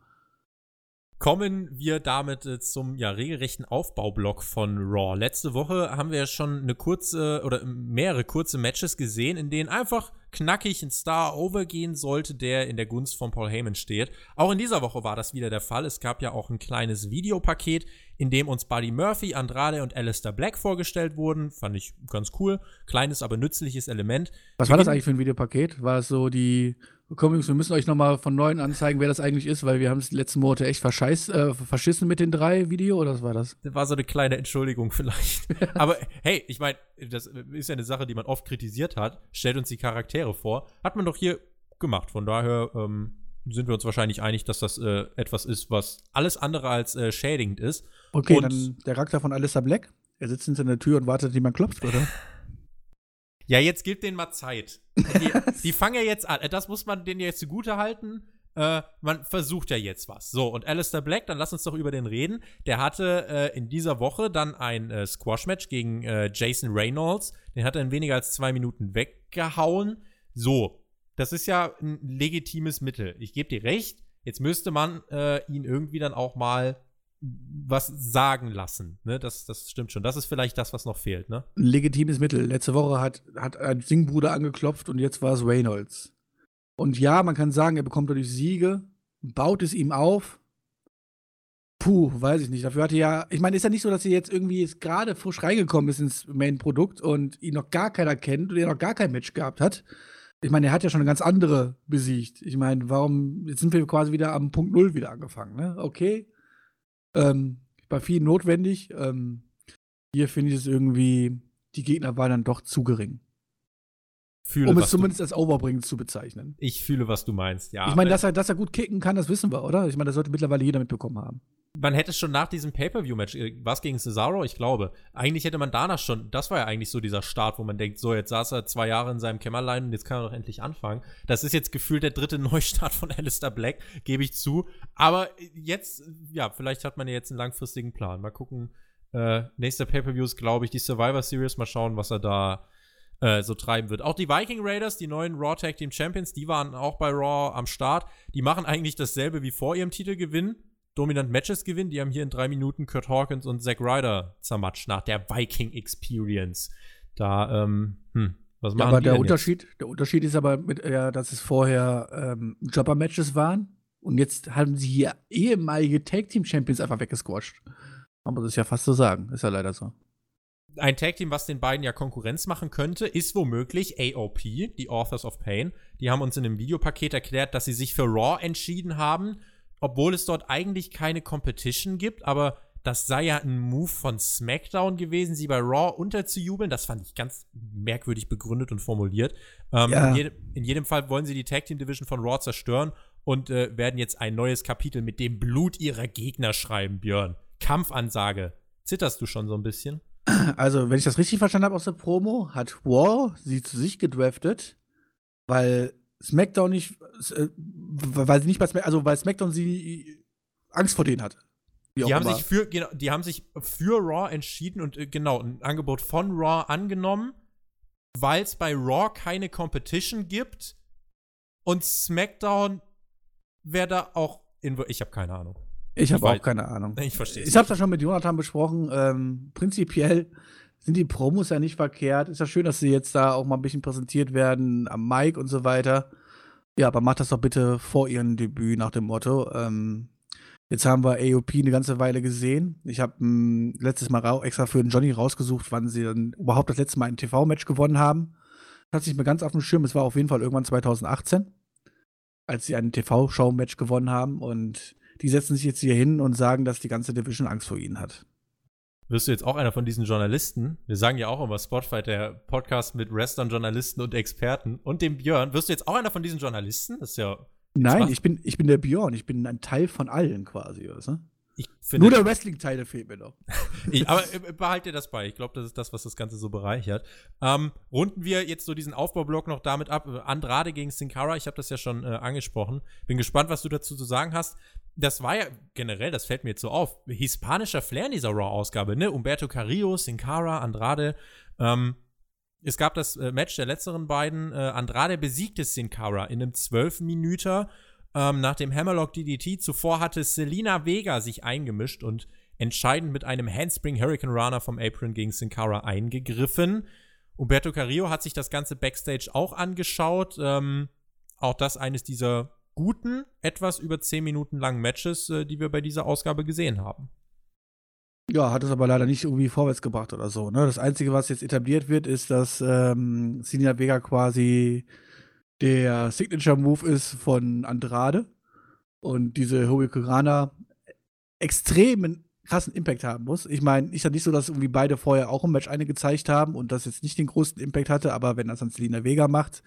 Kommen wir damit äh, zum ja, regelrechten Aufbaublock von Raw. Letzte Woche haben wir ja schon eine kurze oder mehrere kurze Matches gesehen, in denen einfach knackig ein Star overgehen sollte, der in der Gunst von Paul Heyman steht. Auch in dieser Woche war das wieder der Fall. Es gab ja auch ein kleines Videopaket, in dem uns Buddy Murphy, Andrade und Alistair Black vorgestellt wurden. Fand ich ganz cool. Kleines, aber nützliches Element. Was war das eigentlich für ein Videopaket? War es so die Komm, Jungs, wir müssen euch nochmal von neuem anzeigen, wer das eigentlich ist, weil wir haben es die letzten Monate echt verscheiß, äh, verschissen mit den drei Video, oder was war das? Das war so eine kleine Entschuldigung vielleicht. [laughs] Aber hey, ich meine, das ist ja eine Sache, die man oft kritisiert hat. Stellt uns die Charaktere vor. Hat man doch hier gemacht. Von daher ähm, sind wir uns wahrscheinlich einig, dass das äh, etwas ist, was alles andere als äh, schädigend ist. Okay, und dann der Charakter von Alyssa Black. Er sitzt hinter der Tür und wartet, wie man klopft, oder? [laughs] Ja, jetzt gib denen mal Zeit. Die, [laughs] die fangen ja jetzt an. Das muss man denen jetzt zugute halten. Äh, man versucht ja jetzt was. So, und Alistair Black, dann lass uns doch über den reden. Der hatte äh, in dieser Woche dann ein äh, Squash-Match gegen äh, Jason Reynolds. Den hat er in weniger als zwei Minuten weggehauen. So, das ist ja ein legitimes Mittel. Ich gebe dir recht. Jetzt müsste man äh, ihn irgendwie dann auch mal was sagen lassen. Ne? Das, das stimmt schon. Das ist vielleicht das, was noch fehlt. Ne? Legitimes Mittel. Letzte Woche hat, hat ein Singbruder angeklopft und jetzt war es Reynolds. Und ja, man kann sagen, er bekommt dadurch Siege, baut es ihm auf. Puh, weiß ich nicht. Dafür hatte ja, ich meine, ist ja nicht so, dass er jetzt irgendwie jetzt gerade frisch reingekommen ist ins Main-Produkt und ihn noch gar keiner kennt und er noch gar kein Match gehabt hat. Ich meine, er hat ja schon eine ganz andere besiegt. Ich meine, warum, jetzt sind wir quasi wieder am Punkt Null wieder angefangen, ne? Okay. Ähm, bei vielen notwendig. Ähm, hier finde ich es irgendwie, die Gegner waren dann doch zu gering. Fühle, um es zumindest als overbringend zu bezeichnen. Ich fühle, was du meinst, ja. Ich meine, dass er, dass er gut kicken kann, das wissen wir, oder? Ich meine, das sollte mittlerweile jeder mitbekommen haben. Man hätte schon nach diesem Pay-Per-View-Match, äh, was gegen Cesaro, ich glaube, eigentlich hätte man danach schon, das war ja eigentlich so dieser Start, wo man denkt, so, jetzt saß er zwei Jahre in seinem Kämmerlein und jetzt kann er doch endlich anfangen. Das ist jetzt gefühlt der dritte [laughs] Neustart von Alistair Black, gebe ich zu. Aber jetzt, ja, vielleicht hat man ja jetzt einen langfristigen Plan. Mal gucken. Äh, nächster Pay-Per-View ist, glaube ich, die Survivor Series. Mal schauen, was er da äh, so treiben wird. Auch die Viking Raiders, die neuen Raw Tag Team Champions, die waren auch bei Raw am Start. Die machen eigentlich dasselbe wie vor ihrem Titelgewinn. Dominant Matches gewinnen. Die haben hier in drei Minuten Kurt Hawkins und Zack Ryder zermatscht nach der Viking Experience. Da, ähm, hm, was machen ja, aber die der Unterschied, jetzt? der Unterschied ist aber, mit, ja, dass es vorher ähm, Jobber-Matches waren und jetzt haben sie hier ehemalige Tag Team Champions einfach weggesquasht. Man muss es ja fast so sagen. Ist ja leider so ein Tag Team, was den beiden ja Konkurrenz machen könnte, ist womöglich AOP, die Authors of Pain. Die haben uns in einem Videopaket erklärt, dass sie sich für Raw entschieden haben, obwohl es dort eigentlich keine Competition gibt, aber das sei ja ein Move von SmackDown gewesen, sie bei Raw unterzujubeln. Das fand ich ganz merkwürdig begründet und formuliert. Ähm, ja. in, jedem, in, jedem Fall wollen sie die Tag Team Division von Raw zerstören und äh, werden jetzt ein neues Kapitel mit dem Blut ihrer Gegner schreiben, Björn. Kampfansage. Zitterst du schon so ein bisschen? Also, wenn ich das richtig verstanden habe aus der Promo, hat War sie zu sich gedraftet, weil SmackDown nicht, äh, weil sie nicht bei SmackDown, also weil SmackDown sie Angst vor denen hat. Die haben, sich für, genau, die haben sich für Raw entschieden und äh, genau, ein Angebot von Raw angenommen, weil es bei Raw keine Competition gibt und SmackDown wäre da auch in. Ich habe keine Ahnung. Ich habe auch keine Ahnung. Ich verstehe. Ich habe das schon mit Jonathan besprochen. Ähm, prinzipiell sind die Promos ja nicht verkehrt. Ist ja schön, dass sie jetzt da auch mal ein bisschen präsentiert werden am Mic und so weiter. Ja, aber macht das doch bitte vor ihrem Debüt nach dem Motto. Ähm, jetzt haben wir AOP eine ganze Weile gesehen. Ich habe hm, letztes Mal extra für den Johnny rausgesucht, wann sie dann überhaupt das letzte Mal ein TV-Match gewonnen haben. Hat sich mir ganz auf dem Schirm. Es war auf jeden Fall irgendwann 2018, als sie ein TV-Show-Match gewonnen haben und die setzen sich jetzt hier hin und sagen, dass die ganze Division Angst vor ihnen hat. Wirst du jetzt auch einer von diesen Journalisten? Wir sagen ja auch immer Spotfight, der Podcast mit Wrestlern, Journalisten und Experten und dem Björn. Wirst du jetzt auch einer von diesen Journalisten? Das ist ja. Nein, ich bin, ich bin der Björn. Ich bin ein Teil von allen quasi, weißt du? Nur der Wrestling-Teil fehlt mir noch. [laughs] ich, aber äh, behalte das bei. Ich glaube, das ist das, was das Ganze so bereichert. Ähm, runden wir jetzt so diesen Aufbaublock noch damit ab. Andrade gegen Sin Cara, ich habe das ja schon äh, angesprochen. Bin gespannt, was du dazu zu sagen hast. Das war ja generell, das fällt mir jetzt so auf, hispanischer Flair in dieser Raw-Ausgabe, ne? Umberto Carrillo, Sin Cara, Andrade. Ähm, es gab das äh, Match der letzteren beiden. Äh, Andrade besiegte Sin Cara in einem 12-Minüter ähm, nach dem Hammerlock DDT. Zuvor hatte Selina Vega sich eingemischt und entscheidend mit einem Handspring Hurricane Runner vom Apron gegen Sin Cara eingegriffen. Umberto Carrillo hat sich das Ganze Backstage auch angeschaut. Ähm, auch das eines dieser guten, etwas über 10 Minuten langen Matches, äh, die wir bei dieser Ausgabe gesehen haben. Ja, hat es aber leider nicht irgendwie vorwärts gebracht oder so. Ne? Das Einzige, was jetzt etabliert wird, ist, dass ähm, Selina Vega quasi der Signature-Move ist von Andrade und diese Hurricanrana extremen krassen Impact haben muss. Ich meine, ist ja nicht so, dass irgendwie beide vorher auch im Match eine gezeigt haben und das jetzt nicht den größten Impact hatte, aber wenn das dann Selina Vega macht,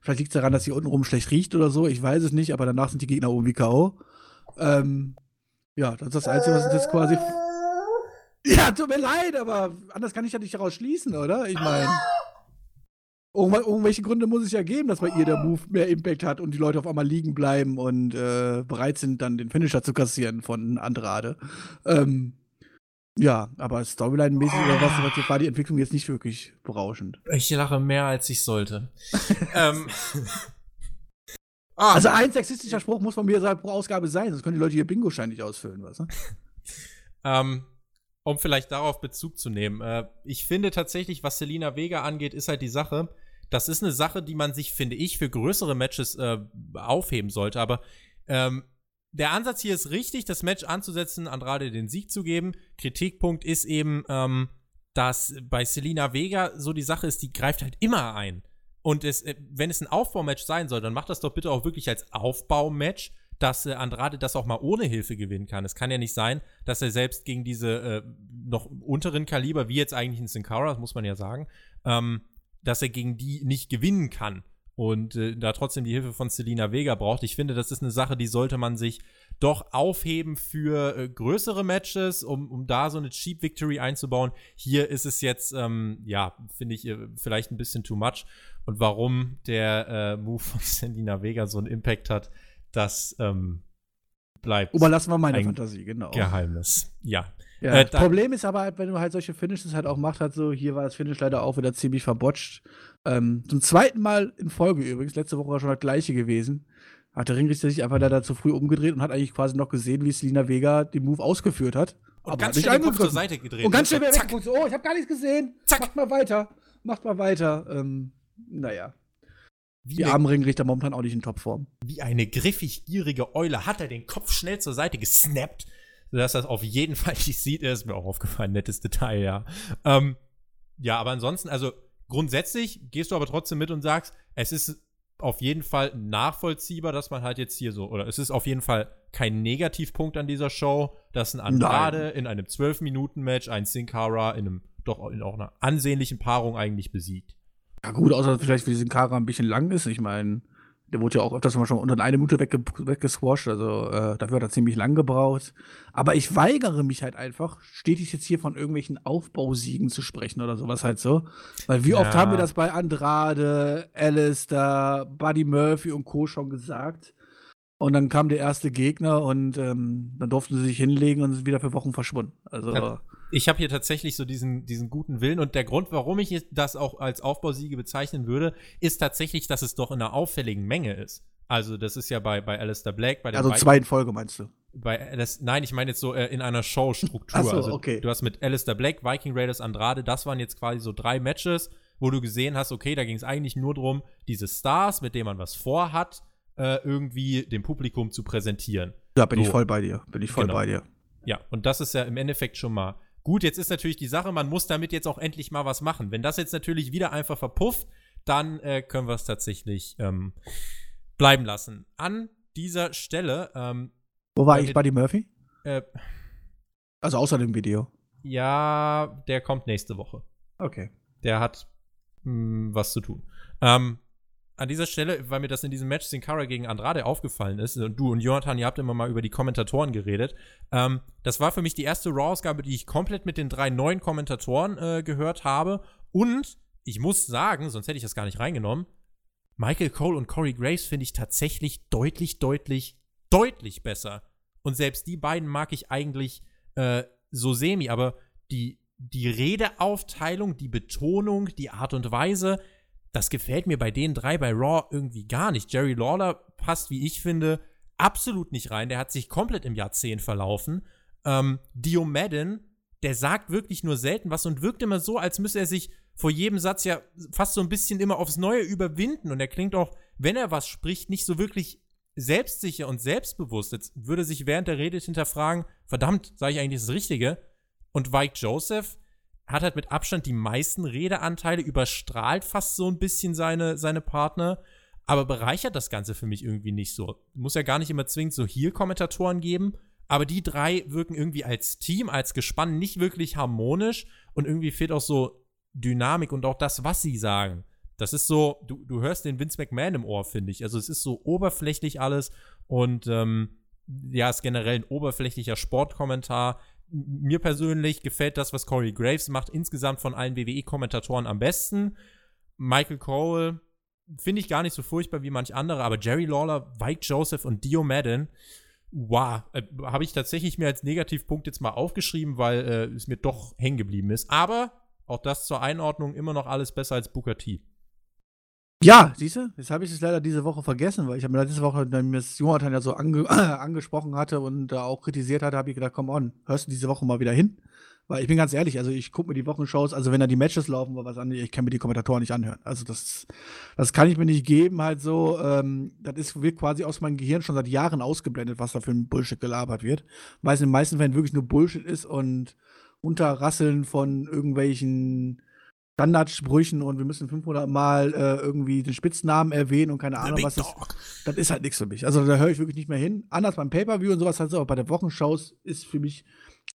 vielleicht liegt es daran, dass sie untenrum schlecht riecht oder so, ich weiß es nicht, aber danach sind die Gegner irgendwie K.O. Ähm, ja, das ist das Einzige, was jetzt quasi. Ja, tut mir leid, aber anders kann ich ja nicht daraus schließen, oder? Ich meine. Irgendwelche Gründe muss es ja geben, dass bei ihr der Move mehr Impact hat und die Leute auf einmal liegen bleiben und äh, bereit sind, dann den Finisher zu kassieren von Andrade. Ähm, ja, aber Storyline-mäßig oder was, war die Entwicklung jetzt nicht wirklich berauschend. Ich lache mehr, als ich sollte. [laughs] ähm. ah. Also ein sexistischer Spruch muss von mir pro Ausgabe sein, sonst können die Leute hier Bingo-Schein nicht ausfüllen, weißt du? [laughs] ähm, um vielleicht darauf Bezug zu nehmen. Äh, ich finde tatsächlich, was Selina Vega angeht, ist halt die Sache, das ist eine Sache, die man sich, finde ich, für größere Matches äh, aufheben sollte. Aber ähm, der Ansatz hier ist richtig, das Match anzusetzen, Andrade den Sieg zu geben. Kritikpunkt ist eben, ähm, dass bei Selina Vega so die Sache ist, die greift halt immer ein. Und es, äh, wenn es ein Aufbaumatch sein soll, dann macht das doch bitte auch wirklich als Aufbaumatch dass äh, Andrade das auch mal ohne Hilfe gewinnen kann. Es kann ja nicht sein, dass er selbst gegen diese äh, noch unteren Kaliber, wie jetzt eigentlich in Sin Cara, das muss man ja sagen, ähm, dass er gegen die nicht gewinnen kann und äh, da trotzdem die Hilfe von Selina Vega braucht. Ich finde, das ist eine Sache, die sollte man sich doch aufheben für äh, größere Matches, um, um da so eine Cheap Victory einzubauen. Hier ist es jetzt, ähm, ja, finde ich äh, vielleicht ein bisschen too much. Und warum der äh, Move von [laughs] Selina Vega so einen Impact hat, das ähm, bleibt. Überlassen wir meine Fantasie, genau. Geheimnis, ja. Ja, äh, Problem ist aber halt, wenn du halt solche Finishes halt auch macht, halt so, hier war das Finish leider auch wieder ziemlich verbotscht. Ähm, zum zweiten Mal in Folge übrigens, letzte Woche war schon das gleiche gewesen. Hat der Ringrichter sich einfach leider zu früh umgedreht und hat eigentlich quasi noch gesehen, wie Selina Vega den Move ausgeführt hat. Und ganz schnell den Kopf zur Seite gedreht. Und ganz schnell wieder weggeguckt. So, oh, ich habe gar nichts gesehen. Zack. Macht mal weiter. Macht mal weiter. Ähm, naja. Wie die armen Ringrichter momentan auch nicht in Topform. Wie eine griffig gierige Eule hat er den Kopf schnell zur Seite gesnappt, sodass das auf jeden [laughs] Fall nicht sieht. Ist mir auch aufgefallen, nettes Detail, ja. Ähm, ja, aber ansonsten, also grundsätzlich gehst du aber trotzdem mit und sagst, es ist auf jeden Fall nachvollziehbar, dass man halt jetzt hier so, oder es ist auf jeden Fall kein Negativpunkt an dieser Show, dass ein Andrade in einem 12-Minuten-Match ein Sin Cara in einem doch in auch einer ansehnlichen Paarung eigentlich besiegt. Ja, gut, außer vielleicht für diesen Kara ein bisschen lang ist. Ich meine, der wurde ja auch öfters mal schon unter eine Minute wegge weggesquasht, also äh, dafür hat er ziemlich lang gebraucht. Aber ich weigere mich halt einfach, stetig jetzt hier von irgendwelchen Aufbausiegen zu sprechen oder sowas halt so. Weil wie ja. oft haben wir das bei Andrade, Alistair, Buddy Murphy und Co. schon gesagt? Und dann kam der erste Gegner und ähm, dann durften sie sich hinlegen und sind wieder für Wochen verschwunden. Also. Ja, ich habe hier tatsächlich so diesen, diesen guten Willen und der Grund, warum ich das auch als Aufbausiege bezeichnen würde, ist tatsächlich, dass es doch in einer auffälligen Menge ist. Also, das ist ja bei, bei Alistair Black, bei Also zwei in Folge meinst du? Bei das, nein, ich meine jetzt so äh, in einer Show-Struktur. [laughs] so, also, okay. Du hast mit Alistair Black, Viking Raiders, Andrade, das waren jetzt quasi so drei Matches, wo du gesehen hast, okay, da ging es eigentlich nur darum, diese Stars, mit denen man was vorhat, äh, irgendwie dem Publikum zu präsentieren. Da bin so. ich voll bei dir. Bin ich voll genau. bei dir. Ja, und das ist ja im Endeffekt schon mal gut. Jetzt ist natürlich die Sache, man muss damit jetzt auch endlich mal was machen. Wenn das jetzt natürlich wieder einfach verpufft, dann äh, können wir es tatsächlich ähm, bleiben lassen. An dieser Stelle. Ähm, Wo war ich, Buddy Murphy? Äh, also außer dem Video. Ja, der kommt nächste Woche. Okay. Der hat mh, hm, was zu tun. Ähm, an dieser Stelle, weil mir das in diesem Match Sin Cara gegen Andrade aufgefallen ist, und du und Jonathan, ihr habt immer mal über die Kommentatoren geredet, ähm, das war für mich die erste Raw-Ausgabe, die ich komplett mit den drei neuen Kommentatoren äh, gehört habe. Und ich muss sagen, sonst hätte ich das gar nicht reingenommen, Michael Cole und Corey Graves finde ich tatsächlich deutlich, deutlich, deutlich besser. Und selbst die beiden mag ich eigentlich äh, so semi, aber die, die Redeaufteilung, die Betonung, die Art und Weise, das gefällt mir bei den drei bei Raw irgendwie gar nicht. Jerry Lawler passt, wie ich finde, absolut nicht rein. Der hat sich komplett im Jahrzehnt verlaufen. Ähm, Dio Madden, der sagt wirklich nur selten was und wirkt immer so, als müsse er sich vor jedem Satz ja fast so ein bisschen immer aufs Neue überwinden. Und er klingt auch, wenn er was spricht, nicht so wirklich selbstsicher und selbstbewusst. Jetzt würde sich während der Rede hinterfragen, verdammt, sage ich eigentlich das Richtige? Und Mike Joseph, hat halt mit Abstand die meisten Redeanteile, überstrahlt fast so ein bisschen seine, seine Partner, aber bereichert das Ganze für mich irgendwie nicht so. Muss ja gar nicht immer zwingend so Heel-Kommentatoren geben, aber die drei wirken irgendwie als Team, als Gespann nicht wirklich harmonisch und irgendwie fehlt auch so Dynamik und auch das, was sie sagen. Das ist so, du, du hörst den Vince McMahon im Ohr, finde ich. Also es ist so oberflächlich alles und ähm, ja, ist generell ein oberflächlicher Sportkommentar, mir persönlich gefällt das, was Corey Graves macht, insgesamt von allen WWE-Kommentatoren am besten. Michael Cole finde ich gar nicht so furchtbar wie manch andere, aber Jerry Lawler, Mike Joseph und Dio Madden, wow, äh, habe ich tatsächlich mir als Negativpunkt jetzt mal aufgeschrieben, weil äh, es mir doch hängen geblieben ist. Aber auch das zur Einordnung immer noch alles besser als Booker T. Ja, siehst du, jetzt habe ich es leider diese Woche vergessen, weil ich habe mir letzte Woche, wenn mir das Jonathan ja so ange [clears throat] angesprochen hatte und da auch kritisiert hatte, habe ich gedacht, komm on, hörst du diese Woche mal wieder hin? Weil ich bin ganz ehrlich, also ich gucke mir die Wochenshows, also wenn da die Matches laufen oder was an, ich kann mir die Kommentatoren nicht anhören. Also das, das kann ich mir nicht geben, halt so. Ähm, das ist, wird quasi aus meinem Gehirn schon seit Jahren ausgeblendet, was da für ein Bullshit gelabert wird. Weil es in den meisten Fällen wirklich nur Bullshit ist und Unterrasseln von irgendwelchen Standardsprüchen und wir müssen 500 Mal äh, irgendwie den Spitznamen erwähnen und keine Ahnung was. Das, das ist halt nichts für mich. Also da höre ich wirklich nicht mehr hin. Anders beim Pay-Per-View und sowas halt so, aber bei der Wochenshows ist für mich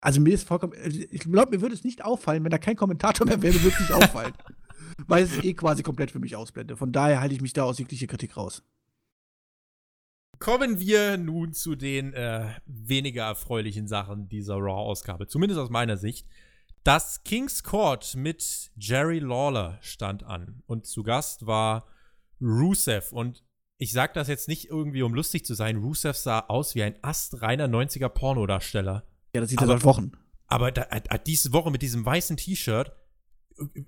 also mir ist vollkommen, also ich glaube, mir würde es nicht auffallen, wenn da kein Kommentator mehr wäre, würde es nicht auffallen. [laughs] Weil es eh quasi komplett für mich ausblende. Von daher halte ich mich da aus jeglicher Kritik raus. Kommen wir nun zu den äh, weniger erfreulichen Sachen dieser Raw-Ausgabe, zumindest aus meiner Sicht. Das King's Court mit Jerry Lawler stand an und zu Gast war Rusev und ich sag das jetzt nicht irgendwie, um lustig zu sein. Rusev sah aus wie ein astreiner 90er Pornodarsteller. Ja, das sieht er seit Wochen. Aber da, diese Woche mit diesem weißen T-Shirt,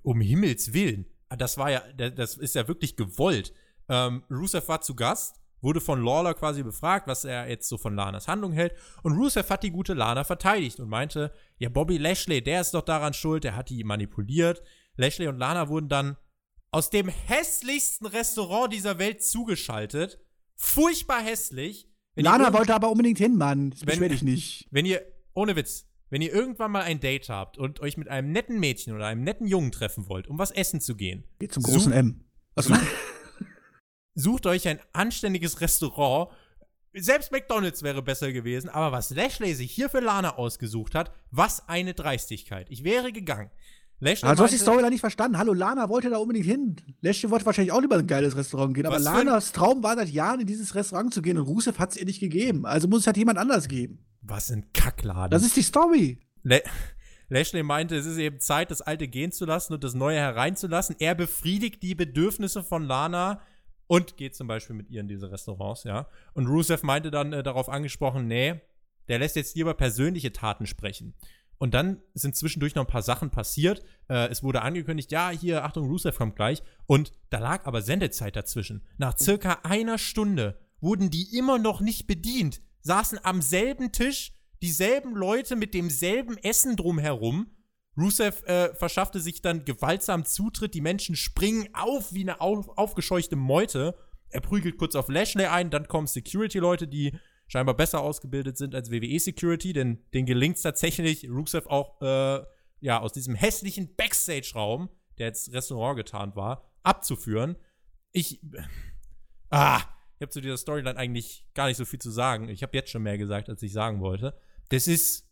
um Himmels Willen, das war ja, das ist ja wirklich gewollt. Ähm, Rusev war zu Gast, wurde von Lawler quasi befragt, was er jetzt so von Lanas Handlung hält. Und Rusev hat die gute Lana verteidigt und meinte, ja, Bobby Lashley, der ist doch daran schuld, der hat die manipuliert. Lashley und Lana wurden dann aus dem hässlichsten Restaurant dieser Welt zugeschaltet. Furchtbar hässlich. Wenn Lana wollte aber unbedingt hin, Mann. Das beschwer dich nicht. Wenn ihr ohne Witz, wenn ihr irgendwann mal ein Date habt und euch mit einem netten Mädchen oder einem netten Jungen treffen wollt, um was essen zu gehen, geht zum großen M. Also, [laughs] sucht euch ein anständiges Restaurant. Selbst McDonald's wäre besser gewesen, aber was Lashley sich hier für Lana ausgesucht hat, was eine Dreistigkeit. Ich wäre gegangen. Lashley also hast die Story da nicht verstanden. Hallo, Lana wollte da unbedingt hin. Lashley wollte wahrscheinlich auch lieber ein geiles Restaurant gehen, aber Lanas Traum war seit Jahren in dieses Restaurant zu gehen und Rusev hat es ihr nicht gegeben. Also muss es halt jemand anders geben. Was ein Kackladen. Das ist die Story. Le [laughs] Lashley meinte, es ist eben Zeit, das Alte gehen zu lassen und das Neue hereinzulassen. Er befriedigt die Bedürfnisse von Lana und geht zum Beispiel mit ihr in diese Restaurants, ja. Und Rusev meinte dann äh, darauf angesprochen, nee, der lässt jetzt lieber persönliche Taten sprechen. Und dann sind zwischendurch noch ein paar Sachen passiert. Äh, es wurde angekündigt, ja, hier, Achtung, Rusev kommt gleich. Und da lag aber Sendezeit dazwischen. Nach circa einer Stunde wurden die immer noch nicht bedient saßen am selben Tisch dieselben Leute mit demselben Essen drumherum. Rusev äh, verschaffte sich dann gewaltsam Zutritt. Die Menschen springen auf wie eine auf, aufgescheuchte Meute. Er prügelt kurz auf Lashley ein. Dann kommen Security-Leute, die scheinbar besser ausgebildet sind als WWE-Security, denn denen gelingt es tatsächlich, Rusev auch äh, ja, aus diesem hässlichen Backstage-Raum, der jetzt Restaurant getarnt war, abzuführen. Ich. [laughs] Ah, ich habe zu dieser Storyline eigentlich gar nicht so viel zu sagen. Ich habe jetzt schon mehr gesagt, als ich sagen wollte. Das ist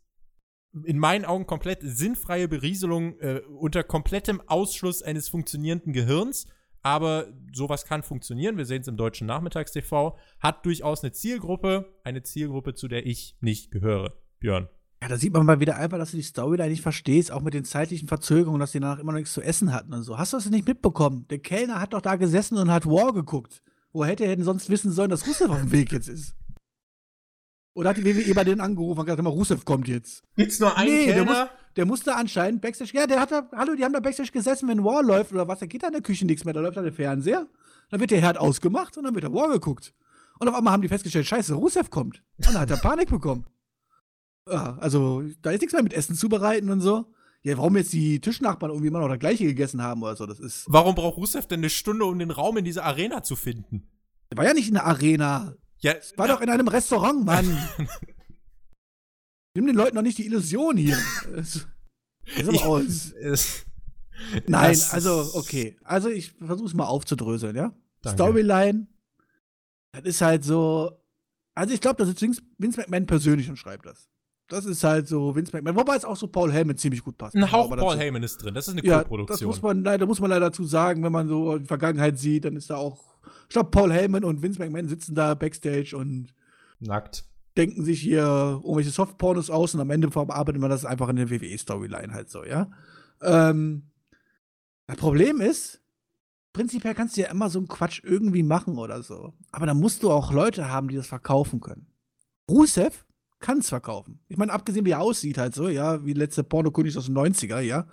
in meinen Augen komplett sinnfreie Berieselung äh, unter komplettem Ausschluss eines funktionierenden Gehirns. Aber sowas kann funktionieren. Wir sehen es im deutschen Nachmittagstv. Hat durchaus eine Zielgruppe. Eine Zielgruppe, zu der ich nicht gehöre. Björn. Ja, da sieht man mal wieder einfach, dass du die Storyline nicht verstehst, auch mit den zeitlichen Verzögerungen, dass die danach immer noch nichts zu essen hatten und so. Hast du das nicht mitbekommen? Der Kellner hat doch da gesessen und hat War geguckt. Wo hätte er denn sonst wissen sollen, dass Rusev auf dem Weg jetzt ist? Oder hat die WWE bei denen angerufen und gesagt, immer, Rusev kommt jetzt? Gibt's nur einen nee, Kellner? Der, muss, der musste anscheinend Backstage, ja, der hat da, hallo, die haben da Backstage gesessen, wenn War läuft oder was, da geht da in der Küche nichts mehr, da läuft da der Fernseher, dann wird der Herd ausgemacht und dann wird der War geguckt. Und auf einmal haben die festgestellt, scheiße, Rusev kommt. Und dann hat er Panik bekommen. Ja, also, da ist nichts mehr mit Essen zubereiten und so. Ja, warum jetzt die Tischnachbarn irgendwie immer noch das gleiche gegessen haben oder so, das ist. Warum braucht Rusev denn eine Stunde, um den Raum in dieser Arena zu finden? Der war ja nicht in der Arena. Ja, war ja. doch in einem Restaurant, Mann. [laughs] Nimm den Leuten doch nicht die Illusion hier. Das, das ich, aus. Es, Nein, also, okay. Also, ich versuche es mal aufzudröseln, ja? Danke. Storyline, das ist halt so. Also, ich glaube, das ist Vince McMahon persönlich und schreibt das. Das ist halt so Vince McMahon, wobei es auch so Paul Heyman ziemlich gut passt. Ein Hauch Paul Heyman ist drin, das ist eine ja, Co-Produktion. Das muss man leider, muss man leider dazu sagen, wenn man so die Vergangenheit sieht, dann ist da auch, ich glaube, Paul Heyman und Vince McMahon sitzen da backstage und nackt. Denken sich hier irgendwelche Softpornos aus und am Ende verarbeitet man das einfach in der WWE-Storyline halt so, ja. Ähm, das Problem ist, prinzipiell kannst du ja immer so einen Quatsch irgendwie machen oder so. Aber da musst du auch Leute haben, die das verkaufen können. Rusev kann es verkaufen. Ich meine, abgesehen wie er aussieht halt so, ja, wie letzte Pornokönig aus den 90er, ja.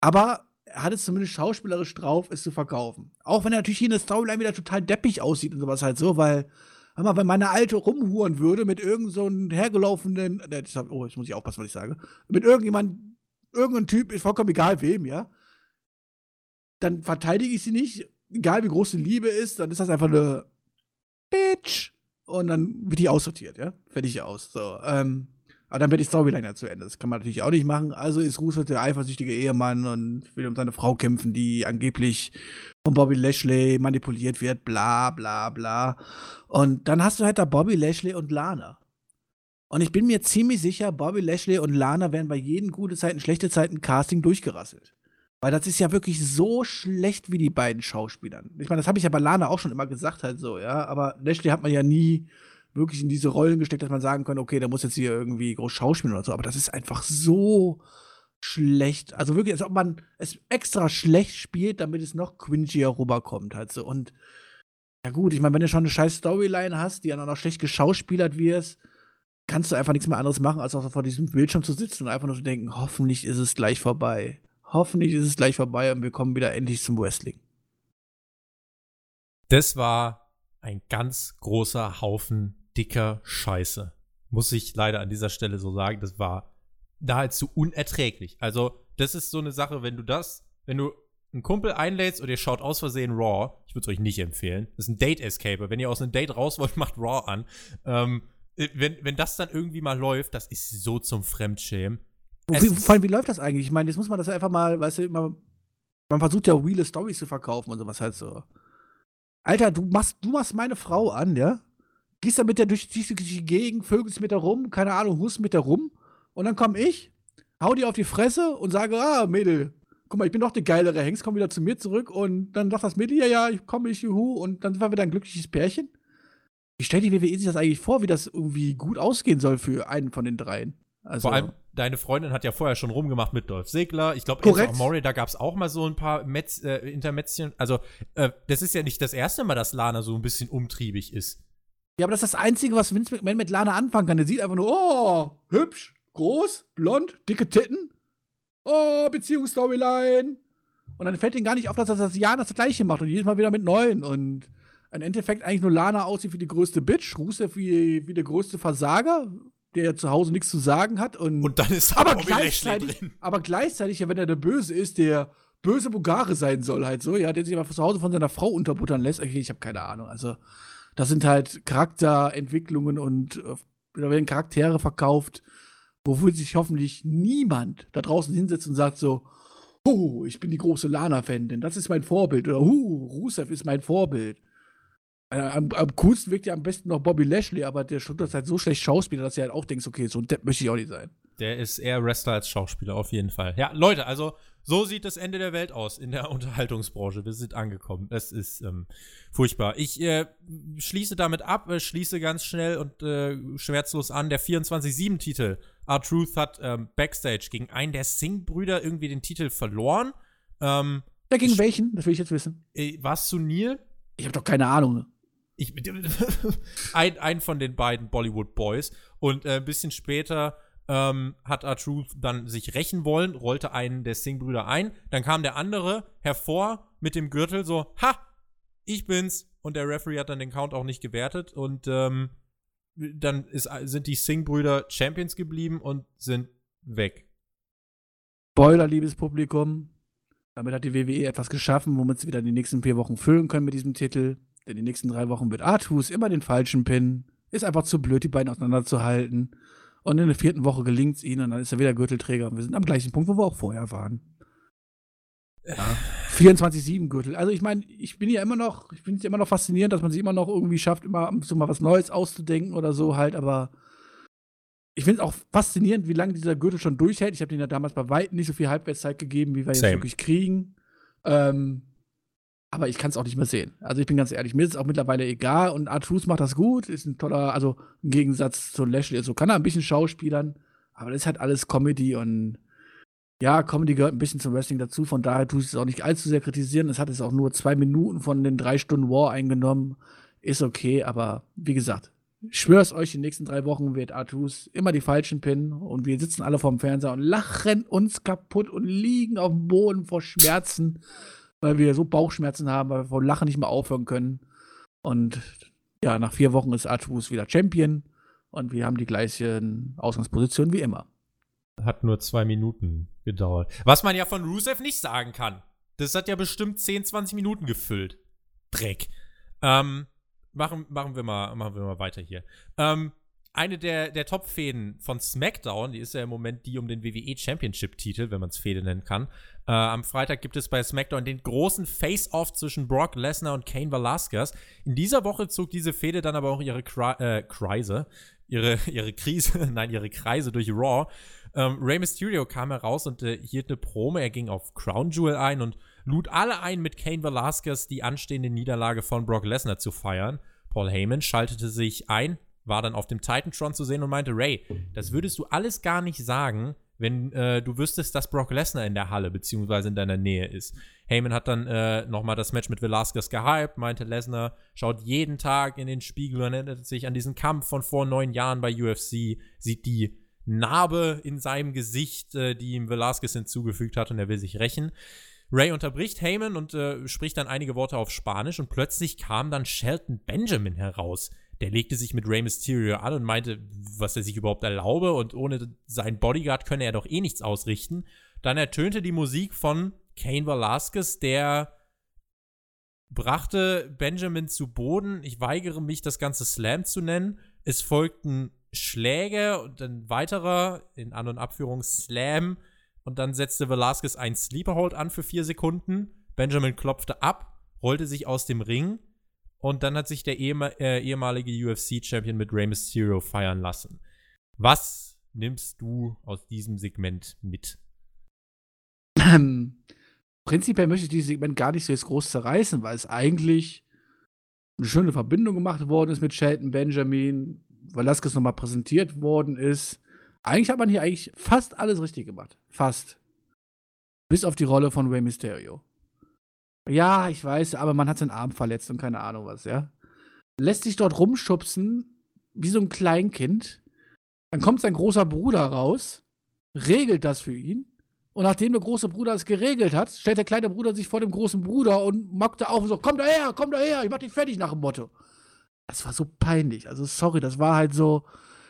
Aber er hat es zumindest schauspielerisch drauf, es zu verkaufen. Auch wenn er natürlich hier in der Storyline wieder total deppig aussieht und sowas halt so, weil, wenn meine Alte rumhuren würde mit irgendeinem so hergelaufenen, äh, oh, jetzt muss ich aufpassen, was ich sage, mit irgendjemand, irgendein Typ, ist vollkommen egal wem, ja, dann verteidige ich sie nicht, egal wie groß die Liebe ist, dann ist das einfach eine Bitch. Und dann wird die aussortiert, ja, fertig aus. So, ähm, aber dann wird die Storyline ja zu Ende. Das kann man natürlich auch nicht machen. Also ist Roosevelt der eifersüchtige Ehemann und will um seine Frau kämpfen, die angeblich von Bobby Lashley manipuliert wird, bla bla bla. Und dann hast du halt da Bobby Lashley und Lana. Und ich bin mir ziemlich sicher, Bobby Lashley und Lana werden bei jedem gute Zeiten, schlechte Zeiten Casting durchgerasselt. Weil das ist ja wirklich so schlecht wie die beiden Schauspielern. Ich meine, das habe ich ja bei Lana auch schon immer gesagt, halt so, ja. Aber Lashley hat man ja nie wirklich in diese Rollen gesteckt, dass man sagen kann, okay, der muss jetzt hier irgendwie groß schauspielen oder so. Aber das ist einfach so schlecht. Also wirklich, als ob man es extra schlecht spielt, damit es noch cringier rüberkommt halt so. Und ja gut, ich meine, wenn du schon eine scheiß Storyline hast, die dann auch noch schlecht geschauspielert wirst, kannst du einfach nichts mehr anderes machen, als auch vor diesem Bildschirm zu sitzen und einfach nur zu denken, hoffentlich ist es gleich vorbei. Hoffentlich ist es gleich vorbei und wir kommen wieder endlich zum Wrestling. Das war ein ganz großer Haufen dicker Scheiße. Muss ich leider an dieser Stelle so sagen. Das war nahezu unerträglich. Also, das ist so eine Sache, wenn du das, wenn du einen Kumpel einlädst und ihr schaut aus Versehen Raw, ich würde es euch nicht empfehlen. Das ist ein Date-Escaper. Wenn ihr aus einem Date raus wollt, [laughs] macht Raw an. Ähm, äh, wenn, wenn das dann irgendwie mal läuft, das ist so zum Fremdschämen. Wie, vor allem, wie läuft das eigentlich? Ich meine, jetzt muss man das einfach mal, weißt du, man, man versucht ja reale Stories zu verkaufen und sowas halt so. Alter, du machst, du machst meine Frau an, ja? Gehst dann mit der durch die Gegend, vögelst mit der rum, keine Ahnung, hust mit der rum. Und dann komme ich, hau dir auf die Fresse und sage, ah, Mädel, guck mal, ich bin doch der geilere Hengst, komm wieder zu mir zurück. Und dann sagt das Mädel, ja, ja, ich komme, ich, juhu. Und dann sind wir wieder ein glückliches Pärchen. Wie stellt die WWE sich das eigentlich vor, wie das irgendwie gut ausgehen soll für einen von den dreien? Also, Vor allem, deine Freundin hat ja vorher schon rumgemacht mit Dolph Segler. Ich glaube, Murray, da gab es auch mal so ein paar Metz, äh, Intermetzchen. Also, äh, das ist ja nicht das erste Mal, dass Lana so ein bisschen umtriebig ist. Ja, aber das ist das Einzige, was Vince McMahon mit Lana anfangen kann. Der sieht einfach nur, oh, hübsch, groß, blond, dicke Titten. Oh, Beziehungsstoryline. Und dann fällt ihm gar nicht auf, dass er das Jahr das Gleiche macht und jedes Mal wieder mit neuen. Und im Endeffekt eigentlich nur Lana aussieht wie die größte Bitch, Rusev wie, wie der größte Versager, der zu Hause nichts zu sagen hat. Und, und dann ist aber gleichzeitig, drin. Aber gleichzeitig, ja, wenn er der Böse ist, der böse Bulgare sein soll, halt so, ja, der sich aber zu Hause von seiner Frau unterbuttern lässt. Okay, ich habe keine Ahnung. Also, das sind halt Charakterentwicklungen und äh, da werden Charaktere verkauft, wofür sich hoffentlich niemand da draußen hinsetzt und sagt so, oh, ich bin die große Lana-Fan, denn das ist mein Vorbild. Oder, uh, Rusev ist mein Vorbild. Äh, am, am, coolsten wirkt ja am besten noch Bobby Lashley, aber der Stuttgart ist halt so schlecht Schauspieler, dass du halt auch denkst, okay, so ein Depp möchte ich auch nicht sein. Der ist eher Wrestler als Schauspieler, auf jeden Fall. Ja, Leute, also so sieht das Ende der Welt aus in der [laughs] Unterhaltungsbranche. Wir sind angekommen. Es ist ähm, furchtbar. Ich äh, schließe damit ab, äh, schließe ganz schnell und äh, schmerzlos an. Der 24-7-Titel. R-Truth hat ähm, Backstage gegen einen der Singh-Brüder irgendwie den Titel verloren. Ähm, ja, gegen welchen? Das will ich jetzt wissen. Äh, War es zu Neil? Ich habe doch keine Ahnung. Ich, [laughs] ein, ein von den beiden Bollywood Boys. Und äh, ein bisschen später ähm, hat R-Truth dann sich rächen wollen, rollte einen der Singh-Brüder ein. Dann kam der andere hervor mit dem Gürtel, so, ha, ich bin's. Und der Referee hat dann den Count auch nicht gewertet. Und ähm, dann ist, sind die Singh-Brüder Champions geblieben und sind weg. Spoiler, liebes Publikum. Damit hat die WWE etwas geschaffen, womit sie wieder die nächsten vier Wochen füllen können mit diesem Titel. Denn die nächsten drei Wochen wird Artus immer den falschen Pin. Ist einfach zu blöd, die beiden auseinanderzuhalten. Und in der vierten Woche gelingt es ihnen und dann ist er wieder Gürtelträger. Und wir sind am gleichen Punkt, wo wir auch vorher waren. Ja. 24-7 Gürtel. Also ich meine, ich bin ja immer noch, ich finde es immer noch faszinierend, dass man sich immer noch irgendwie schafft, immer so mal was Neues auszudenken oder so halt, aber ich finde es auch faszinierend, wie lange dieser Gürtel schon durchhält. Ich habe den ja damals bei weitem nicht so viel Halbwertszeit gegeben, wie wir Same. jetzt wirklich kriegen. Ähm, aber ich kann es auch nicht mehr sehen. Also ich bin ganz ehrlich, mir ist es auch mittlerweile egal und Artus macht das gut, ist ein toller, also im Gegensatz zu Lashley, so kann er ein bisschen schauspielern, aber das ist halt alles Comedy und ja, Comedy gehört ein bisschen zum Wrestling dazu, von daher tue ich es auch nicht allzu sehr kritisieren. Es hat jetzt auch nur zwei Minuten von den drei Stunden War eingenommen, ist okay, aber wie gesagt, ich schwör's euch, die nächsten drei Wochen wird Artus immer die falschen pinnen und wir sitzen alle vorm Fernseher und lachen uns kaputt und liegen auf dem Boden vor Schmerzen, weil wir so Bauchschmerzen haben, weil wir vor Lachen nicht mehr aufhören können. Und ja, nach vier Wochen ist Artus wieder Champion und wir haben die gleichen Ausgangspositionen wie immer. Hat nur zwei Minuten gedauert. Was man ja von Rusev nicht sagen kann. Das hat ja bestimmt 10, 20 Minuten gefüllt. Dreck. Ähm, machen, machen, wir mal, machen wir mal weiter hier. Ähm, eine der, der Top-Fäden von SmackDown, die ist ja im Moment die um den WWE Championship-Titel, wenn man es Fäde nennen kann. Äh, am Freitag gibt es bei SmackDown den großen Face-Off zwischen Brock Lesnar und Kane Velasquez. In dieser Woche zog diese Fäde dann aber auch ihre Kre äh, Kreise, ihre, [laughs] ihre Krise, [laughs] nein, ihre Kreise durch Raw. Ähm, Rey Mysterio kam heraus und äh, hielt eine Promo. Er ging auf Crown Jewel ein und lud alle ein, mit Kane Velasquez die anstehende Niederlage von Brock Lesnar zu feiern. Paul Heyman schaltete sich ein, war dann auf dem Titantron zu sehen und meinte, Ray, das würdest du alles gar nicht sagen, wenn äh, du wüsstest, dass Brock Lesnar in der Halle beziehungsweise in deiner Nähe ist. Heyman hat dann äh, nochmal das Match mit Velasquez gehypt, meinte Lesnar, schaut jeden Tag in den Spiegel und erinnert sich an diesen Kampf von vor neun Jahren bei UFC, sieht die Narbe in seinem Gesicht, äh, die ihm Velasquez hinzugefügt hat und er will sich rächen. Ray unterbricht Heyman und äh, spricht dann einige Worte auf Spanisch und plötzlich kam dann Shelton Benjamin heraus. Der legte sich mit Rey Mysterio an und meinte, was er sich überhaupt erlaube und ohne seinen Bodyguard könne er doch eh nichts ausrichten. Dann ertönte die Musik von Kane Velasquez, der brachte Benjamin zu Boden. Ich weigere mich, das Ganze Slam zu nennen. Es folgten Schläge und ein weiterer, in An- und Abführung, Slam. Und dann setzte Velasquez ein Sleeperhold an für vier Sekunden. Benjamin klopfte ab, rollte sich aus dem Ring. Und dann hat sich der äh, ehemalige UFC-Champion mit Rey Mysterio feiern lassen. Was nimmst du aus diesem Segment mit? Ähm, prinzipiell möchte ich dieses Segment gar nicht so jetzt groß zerreißen, weil es eigentlich eine schöne Verbindung gemacht worden ist mit Shelton Benjamin, Velasquez nochmal präsentiert worden ist. Eigentlich hat man hier eigentlich fast alles richtig gemacht. Fast. Bis auf die Rolle von Rey Mysterio. Ja, ich weiß, aber man hat seinen Arm verletzt und keine Ahnung was, ja. Lässt sich dort rumschubsen, wie so ein Kleinkind. Dann kommt sein großer Bruder raus, regelt das für ihn. Und nachdem der große Bruder es geregelt hat, stellt der kleine Bruder sich vor dem großen Bruder und mockt da auf und so: Komm da her, komm da her, ich mach dich fertig nach dem Motto. Das war so peinlich. Also, sorry, das war halt so.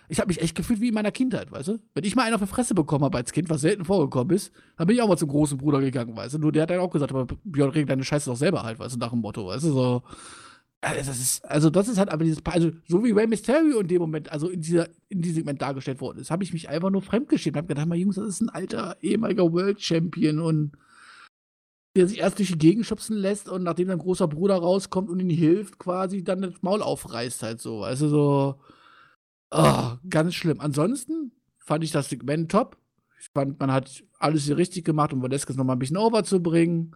Ich habe mich echt gefühlt wie in meiner Kindheit, weißt du? Wenn ich mal einen auf die Fresse bekommen habe als Kind, was selten vorgekommen ist, dann bin ich auch mal zum großen Bruder gegangen, weißt du? Nur der hat dann auch gesagt, aber Björn, regel deine Scheiße doch selber halt, weißt du, nach dem Motto, weißt du? So. Also das ist, also das ist halt aber dieses, also so wie Rey Mysterio in dem Moment, also in dieser, in diesem Segment dargestellt worden ist, habe ich mich einfach nur fremdgeschämt. Hab gedacht, mal Jungs, das ist ein alter ehemaliger World Champion und der sich erst durch die Gegend schubsen lässt und nachdem sein großer Bruder rauskommt und ihm hilft, quasi dann das Maul aufreißt halt so, weißt du, so, oh, ganz schlimm. Ansonsten fand ich das Segment top. Ich fand, man hat alles hier richtig gemacht, um Valeskes noch mal ein bisschen overzubringen.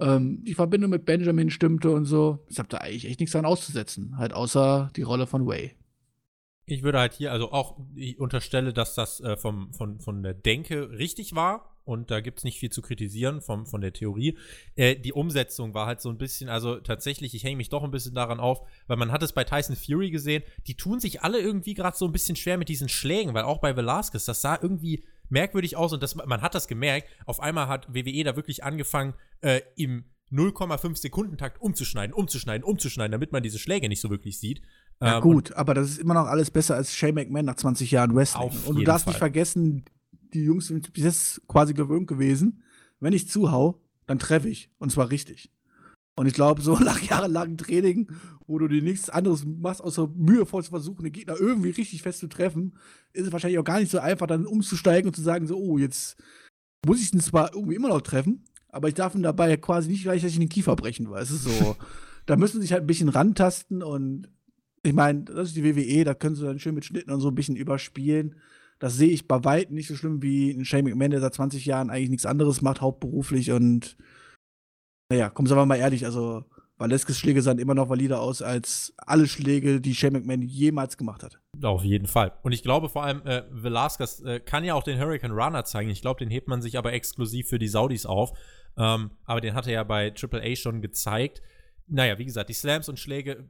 Ähm, die Verbindung mit Benjamin stimmte und so. Ich habe da eigentlich echt nichts dran auszusetzen. Halt außer die Rolle von Way. Ich würde halt hier, also auch, ich unterstelle, dass das äh, vom, von, von der Denke richtig war. Und da gibt es nicht viel zu kritisieren vom, von der Theorie. Äh, die Umsetzung war halt so ein bisschen, also tatsächlich, ich hänge mich doch ein bisschen daran auf, weil man hat es bei Tyson Fury gesehen, die tun sich alle irgendwie gerade so ein bisschen schwer mit diesen Schlägen, weil auch bei Velasquez, das sah irgendwie merkwürdig aus und das, man hat das gemerkt. Auf einmal hat WWE da wirklich angefangen, äh, im 0,5 Sekunden Takt umzuschneiden, umzuschneiden, umzuschneiden, damit man diese Schläge nicht so wirklich sieht. Ja, ähm, gut, aber das ist immer noch alles besser als Shane McMahon nach 20 Jahren Wrestling. und du darfst Fall. nicht vergessen, die Jungs sind bis jetzt quasi gewöhnt gewesen. Wenn ich zuhau, dann treffe ich. Und zwar richtig. Und ich glaube, so [laughs] nach jahrelangem Training, wo du dir nichts anderes machst, außer mühevoll zu versuchen, den Gegner irgendwie richtig fest zu treffen, ist es wahrscheinlich auch gar nicht so einfach, dann umzusteigen und zu sagen, so, oh, jetzt muss ich ihn zwar irgendwie immer noch treffen, aber ich darf ihn dabei quasi nicht gleich, dass ich den Kiefer brechen, weil es ist so. [laughs] da müssen sie sich halt ein bisschen rantasten und ich meine, das ist die WWE, da können sie dann schön mit Schnitten und so ein bisschen überspielen. Das sehe ich bei weitem nicht so schlimm wie ein Shane McMahon, der seit 20 Jahren eigentlich nichts anderes macht, hauptberuflich. Und naja, kommen Sie mal ehrlich, also Valeskes Schläge sahen immer noch valider aus als alle Schläge, die Shane McMahon jemals gemacht hat. Auf jeden Fall. Und ich glaube vor allem, äh, Velasquez äh, kann ja auch den Hurricane Runner zeigen. Ich glaube, den hebt man sich aber exklusiv für die Saudis auf. Ähm, aber den hat er ja bei Triple A schon gezeigt. Naja, wie gesagt, die Slams und Schläge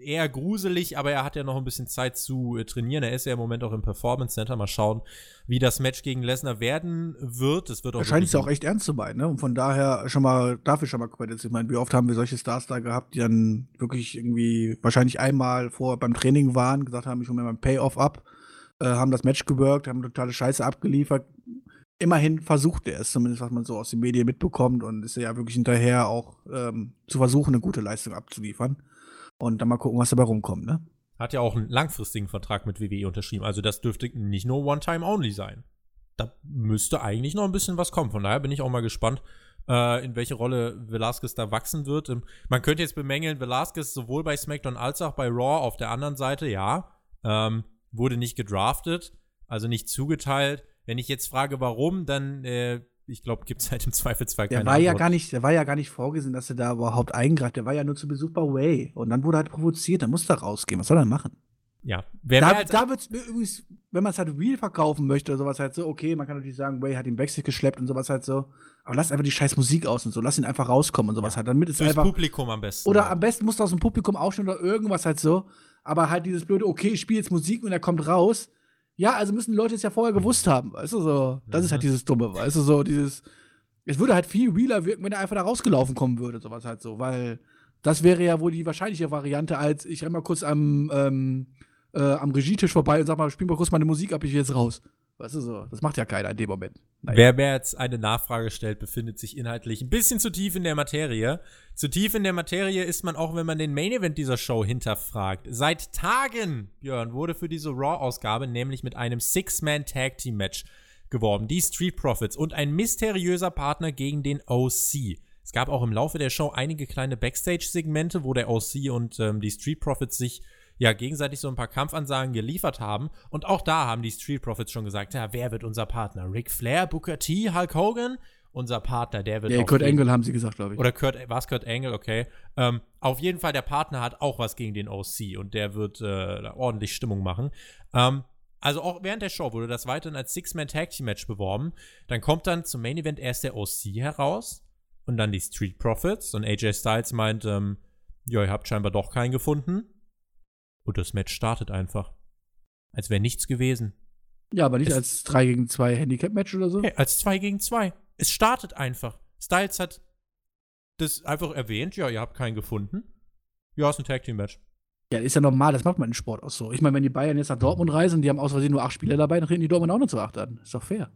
eher gruselig, aber er hat ja noch ein bisschen Zeit zu äh, trainieren. Er ist ja im Moment auch im Performance Center. Mal schauen, wie das Match gegen Lesnar werden wird. Es wird auch. Er scheint es ja auch echt ernst zu meinen, ne? Und von daher schon mal, dafür schon mal Credits. Ich meine, wie oft haben wir solche Stars da gehabt, die dann wirklich irgendwie wahrscheinlich einmal vor beim Training waren, gesagt haben, ich hole mir mein Payoff ab, äh, haben das Match gewirkt, haben totale Scheiße abgeliefert. Immerhin versucht er es, zumindest was man so aus den Medien mitbekommt und ist ja wirklich hinterher auch ähm, zu versuchen, eine gute Leistung abzuliefern. Und dann mal gucken, was dabei rumkommt, ne? Hat ja auch einen langfristigen Vertrag mit WWE unterschrieben. Also das dürfte nicht nur One-Time-Only sein. Da müsste eigentlich noch ein bisschen was kommen. Von daher bin ich auch mal gespannt, äh, in welche Rolle Velasquez da wachsen wird. Ähm, man könnte jetzt bemängeln, Velasquez sowohl bei SmackDown als auch bei Raw auf der anderen Seite, ja, ähm, wurde nicht gedraftet, also nicht zugeteilt. Wenn ich jetzt frage, warum, dann äh, ich glaube, gibt es halt im Zweifelsfall keine der war Antwort. ja gar nicht, Der war ja gar nicht vorgesehen, dass er da überhaupt eingreift. Der war ja nur zu Besuch bei Way. Und dann wurde er halt provoziert. Dann musste er rausgehen. Was soll er machen? Ja. Wer da da wird es übrigens, wenn man es halt real verkaufen möchte oder sowas halt so, okay, man kann natürlich sagen, Way hat ihn Backstage geschleppt und sowas halt so. Aber lass einfach die scheiß Musik aus und so. Lass ihn einfach rauskommen und sowas ja. halt. Damit es einfach. Publikum am besten. Oder am besten musst du aus dem Publikum aufstehen oder irgendwas halt so. Aber halt dieses blöde, okay, ich spiele jetzt Musik und er kommt raus ja, also müssen die Leute es ja vorher gewusst haben, weißt du so. Das ist halt mhm. dieses Dumme, weißt du so, dieses. Es würde halt viel realer wirken, wenn er einfach da rausgelaufen kommen würde, sowas halt so, weil das wäre ja wohl die wahrscheinliche Variante, als ich renne mal kurz am, ähm, äh, am Regietisch vorbei und sag mal, spiel mal kurz meine Musik ab, ich will jetzt raus. Weißt du so, das macht ja keiner in dem Moment. Naja. Wer mir jetzt eine Nachfrage stellt, befindet sich inhaltlich ein bisschen zu tief in der Materie. Zu tief in der Materie ist man auch, wenn man den Main Event dieser Show hinterfragt. Seit Tagen, Björn, wurde für diese Raw-Ausgabe nämlich mit einem Six-Man-Tag-Team-Match geworben. Die Street Profits und ein mysteriöser Partner gegen den OC. Es gab auch im Laufe der Show einige kleine Backstage-Segmente, wo der OC und ähm, die Street Profits sich ja gegenseitig so ein paar Kampfansagen geliefert haben. Und auch da haben die Street Profits schon gesagt, ja, wer wird unser Partner? Ric Flair, Booker T, Hulk Hogan? Unser Partner, der wird. Ja, Kurt Angle haben sie gesagt, glaube ich. Oder Kurt, war es Kurt Angle, okay. Ähm, auf jeden Fall, der Partner hat auch was gegen den OC und der wird äh, ordentlich Stimmung machen. Ähm, also auch während der Show wurde das weiterhin als Six-Man-Tag-Team-Match beworben. Dann kommt dann zum Main Event erst der OC heraus und dann die Street Profits. Und AJ Styles meint, ähm, ja, ihr habt scheinbar doch keinen gefunden. Und das Match startet einfach. Als wäre nichts gewesen. Ja, aber nicht es als 3 gegen 2 Handicap-Match oder so? Hey, als 2 gegen 2. Es startet einfach. Styles hat das einfach erwähnt. Ja, ihr habt keinen gefunden. Ja, ist ein Tag-Team-Match. Ja, ist ja normal, das macht man im Sport auch so. Ich meine, wenn die Bayern jetzt nach Dortmund reisen, die haben aus Versehen nur acht Spieler dabei, dann treten die Dortmund auch nur zu acht an. Ist doch fair.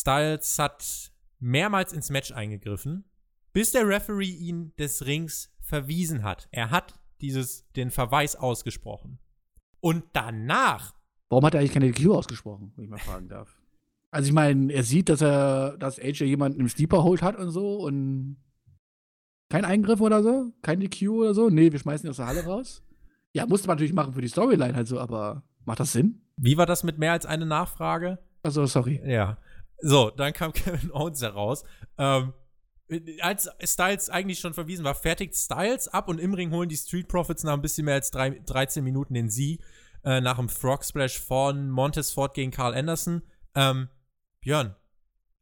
Styles hat mehrmals ins Match eingegriffen, bis der Referee ihn des Rings verwiesen hat. Er hat dieses, den Verweis ausgesprochen. Und danach. Warum hat er eigentlich keine DQ ausgesprochen, wenn ich mal fragen darf? Also ich meine, er sieht, dass er, dass AJ jemanden im Sleeper holt hat und so und kein Eingriff oder so? Kein DQ oder so? Nee, wir schmeißen ihn aus der Halle raus. Ja, musste man natürlich machen für die Storyline halt so, aber macht das Sinn? Wie war das mit mehr als eine Nachfrage? Also sorry. Ja. So, dann kam [laughs] Kevin Owens heraus. Ähm, als Styles eigentlich schon verwiesen war, fertigt Styles ab und im Ring holen die Street Profits nach ein bisschen mehr als drei, 13 Minuten den Sieg. Äh, nach dem Frog Splash von Montez Ford gegen Carl Anderson. Ähm, Björn,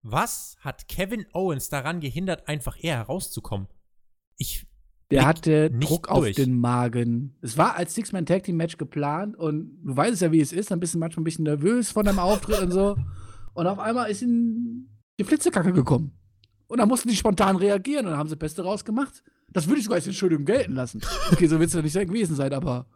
was hat Kevin Owens daran gehindert, einfach eher herauszukommen? Ich. Der hatte Druck durch. auf den Magen. Es war als Six-Man-Tag-Team-Match geplant und du weißt ja, wie es ist. Dann bist du manchmal ein bisschen nervös von deinem Auftritt und so. Und auf einmal ist ihm die Flitzekacke gekommen. Und dann mussten die spontan reagieren und dann haben sie Beste rausgemacht. Das würde ich sogar als Entschuldigung gelten lassen. Okay, so wird es ja nicht gewesen sein, aber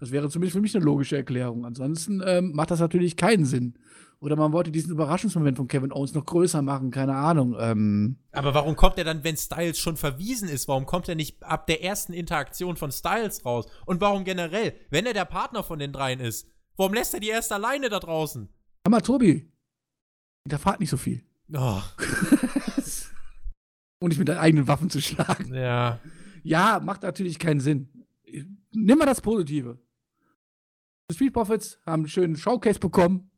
das wäre zumindest für mich eine logische Erklärung. Ansonsten ähm, macht das natürlich keinen Sinn. Oder man wollte diesen Überraschungsmoment von Kevin Owens noch größer machen, keine Ahnung. Ähm. Aber warum kommt er dann, wenn Styles schon verwiesen ist? Warum kommt er nicht ab der ersten Interaktion von Styles raus? Und warum generell, wenn er der Partner von den dreien ist, warum lässt er die erst alleine da draußen? Aber Tobi, der fahrt nicht so viel. Oh. [laughs] Und nicht mit deinen eigenen Waffen zu schlagen. Ja. Ja, macht natürlich keinen Sinn. Nimm mal das Positive. Die Street Profits haben einen schönen Showcase bekommen.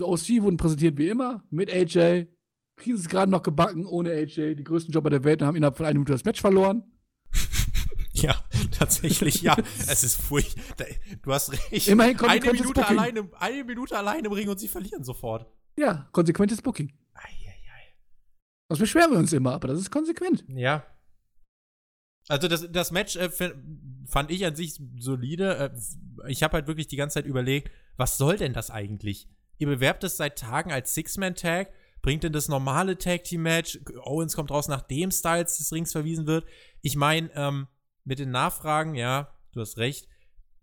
Die OC wurden präsentiert wie immer mit AJ. Kriegen es gerade noch gebacken ohne AJ. Die größten Jobber der Welt und haben innerhalb von einer Minute das Match verloren. [laughs] Ja, tatsächlich, ja. es ist furchtbar. Du hast recht. Immerhin eine Minute, alleine, eine Minute allein im Ring und sie verlieren sofort. Ja, konsequentes Booking. Das beschweren wir uns immer, aber das ist konsequent. Ja. Also das, das Match äh, fand ich an sich solide. Äh, ich habe halt wirklich die ganze Zeit überlegt, was soll denn das eigentlich? Ihr bewerbt es seit Tagen als Six-Man-Tag, bringt denn das normale Tag-Team-Match, Owens kommt raus, nachdem Styles des Rings verwiesen wird. Ich meine, ähm, mit den Nachfragen, ja, du hast recht,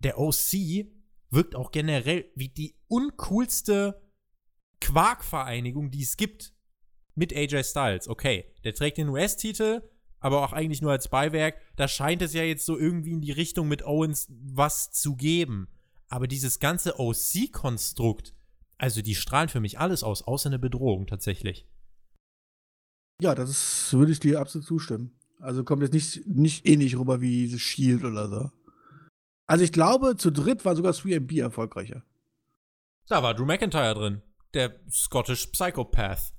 der OC wirkt auch generell wie die uncoolste Quark-Vereinigung, die es gibt. Mit AJ Styles. Okay, der trägt den US-Titel, aber auch eigentlich nur als Beiwerk. Da scheint es ja jetzt so irgendwie in die Richtung mit Owens was zu geben. Aber dieses ganze OC-Konstrukt, also die strahlen für mich alles aus, außer eine Bedrohung tatsächlich. Ja, das würde ich dir absolut zustimmen. Also kommt jetzt nicht, nicht ähnlich rüber wie The Shield oder so. Also ich glaube, zu dritt war sogar 3MB erfolgreicher. Da war Drew McIntyre drin, der Scottish Psychopath.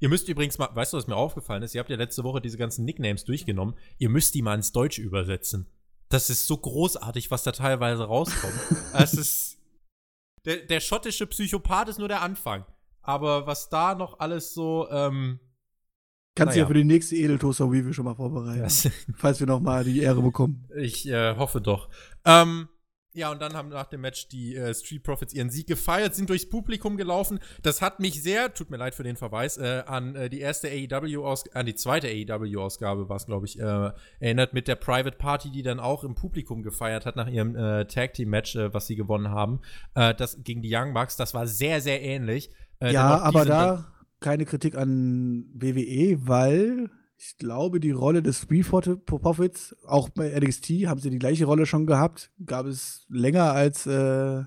Ihr müsst übrigens mal, weißt du, was mir aufgefallen ist? Ihr habt ja letzte Woche diese ganzen Nicknames durchgenommen. Ihr müsst die mal ins Deutsch übersetzen. Das ist so großartig, was da teilweise rauskommt. [laughs] es ist. Der, der schottische Psychopath ist nur der Anfang. Aber was da noch alles so, ähm, Kannst du ja für die nächste Edeltoaster Review schon mal vorbereiten. Falls wir noch mal die Ehre bekommen. Ich äh, hoffe doch. Ähm, ja, und dann haben nach dem Match die äh, Street Profits ihren Sieg gefeiert, sind durchs Publikum gelaufen. Das hat mich sehr, tut mir leid für den Verweis, äh, an äh, die erste AEW-Ausgabe, an die zweite AEW-Ausgabe war es, glaube ich, äh, erinnert mit der Private Party, die dann auch im Publikum gefeiert hat nach ihrem äh, Tag Team-Match, äh, was sie gewonnen haben. das gegen die Young Bucks, das war sehr, sehr ähnlich. ja, aber da keine Kritik an WWE, weil ich glaube, die Rolle des Street Profits, auch bei NXT, haben sie die gleiche Rolle schon gehabt. Gab es länger als äh,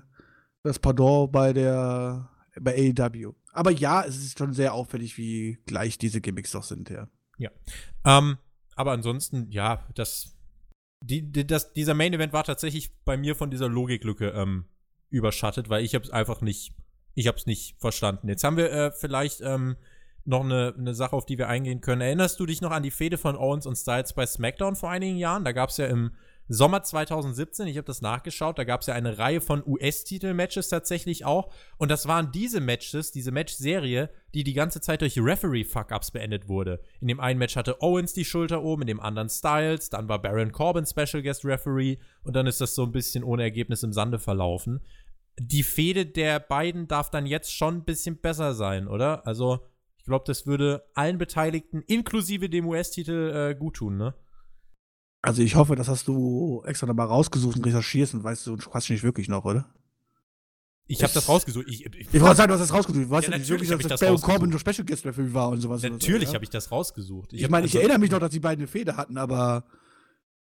das Pardon bei der bei AEW. Aber ja, es ist schon sehr auffällig, wie gleich diese Gimmicks doch sind, ja. Ja. Ähm, aber ansonsten, ja, das, die, die, das, dieser Main Event war tatsächlich bei mir von dieser Logiklücke ähm, überschattet, weil ich habe es einfach nicht ich habe nicht verstanden. Jetzt haben wir äh, vielleicht ähm, noch eine, eine Sache, auf die wir eingehen können. Erinnerst du dich noch an die Fehde von Owens und Styles bei SmackDown vor einigen Jahren? Da gab es ja im Sommer 2017, ich habe das nachgeschaut, da gab es ja eine Reihe von US-Titel-Matches tatsächlich auch. Und das waren diese Matches, diese Match-Serie, die die ganze Zeit durch Referee-Fuck-Ups beendet wurde. In dem einen Match hatte Owens die Schulter oben, in dem anderen Styles, dann war Baron Corbin Special Guest Referee und dann ist das so ein bisschen ohne Ergebnis im Sande verlaufen die Fehde der beiden darf dann jetzt schon ein bisschen besser sein, oder? Also, ich glaube, das würde allen Beteiligten, inklusive dem US-Titel, äh, gut tun, ne? Also, ich hoffe, das hast du extra nochmal rausgesucht und recherchierst und weißt du, du hast nicht wirklich noch, oder? Ich habe das rausgesucht. Ich, ich, ich wollte sagen, du hast das rausgesucht. Du weißt ja, nicht wirklich, dass das Baron Corbin nur Special Guest Referee war und sowas. Natürlich so, habe ich das rausgesucht. Ich, ich meine, ich erinnere mich noch, dass die beiden eine Fehde hatten, aber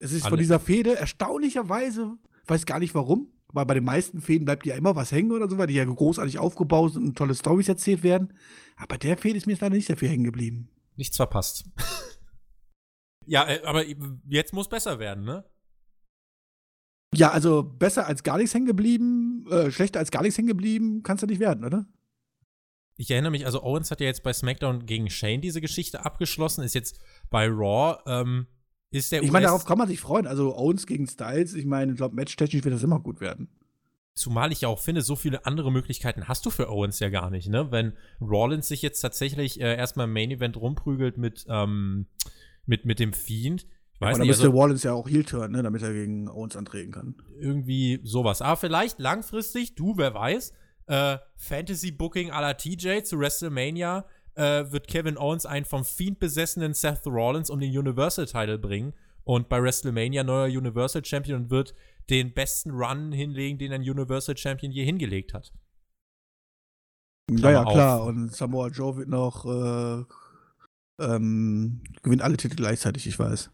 es ist Alle. von dieser Fehde erstaunlicherweise, weiß gar nicht warum, weil bei den meisten Fäden bleibt ja immer was hängen oder so, weil die ja großartig aufgebaut sind und tolle Stories erzählt werden. Aber der Fäden ist mir leider nicht dafür hängen geblieben. Nichts verpasst. [laughs] ja, äh, aber jetzt muss besser werden, ne? Ja, also besser als gar nichts hängen geblieben, äh, schlechter als gar nichts hängen geblieben, kannst du nicht werden, oder? Ich erinnere mich, also Owens hat ja jetzt bei SmackDown gegen Shane diese Geschichte abgeschlossen, ist jetzt bei Raw ähm, ist der ich meine, darauf kann man sich freuen. Also Owens gegen Styles, ich meine, ich glaube, matchtechnisch wird das immer gut werden. Zumal ich ja auch finde, so viele andere Möglichkeiten hast du für Owens ja gar nicht, ne? Wenn Rollins sich jetzt tatsächlich äh, erstmal im Main Event rumprügelt mit, ähm, mit, mit dem Fiend. Ich weiß ja, nicht, müsste also, Rollins ja auch Heel turn, ne, damit er gegen Owens antreten kann. Irgendwie sowas. Aber vielleicht langfristig, du, wer weiß, äh, Fantasy Booking à la TJ zu WrestleMania äh, wird Kevin Owens einen vom Fiend besessenen Seth Rollins um den Universal-Title bringen und bei WrestleMania neuer Universal Champion und wird den besten Run hinlegen, den ein Universal Champion je hingelegt hat. Naja, klar. Und Samoa Joe wird noch äh, ähm, gewinnt alle Titel gleichzeitig, ich weiß.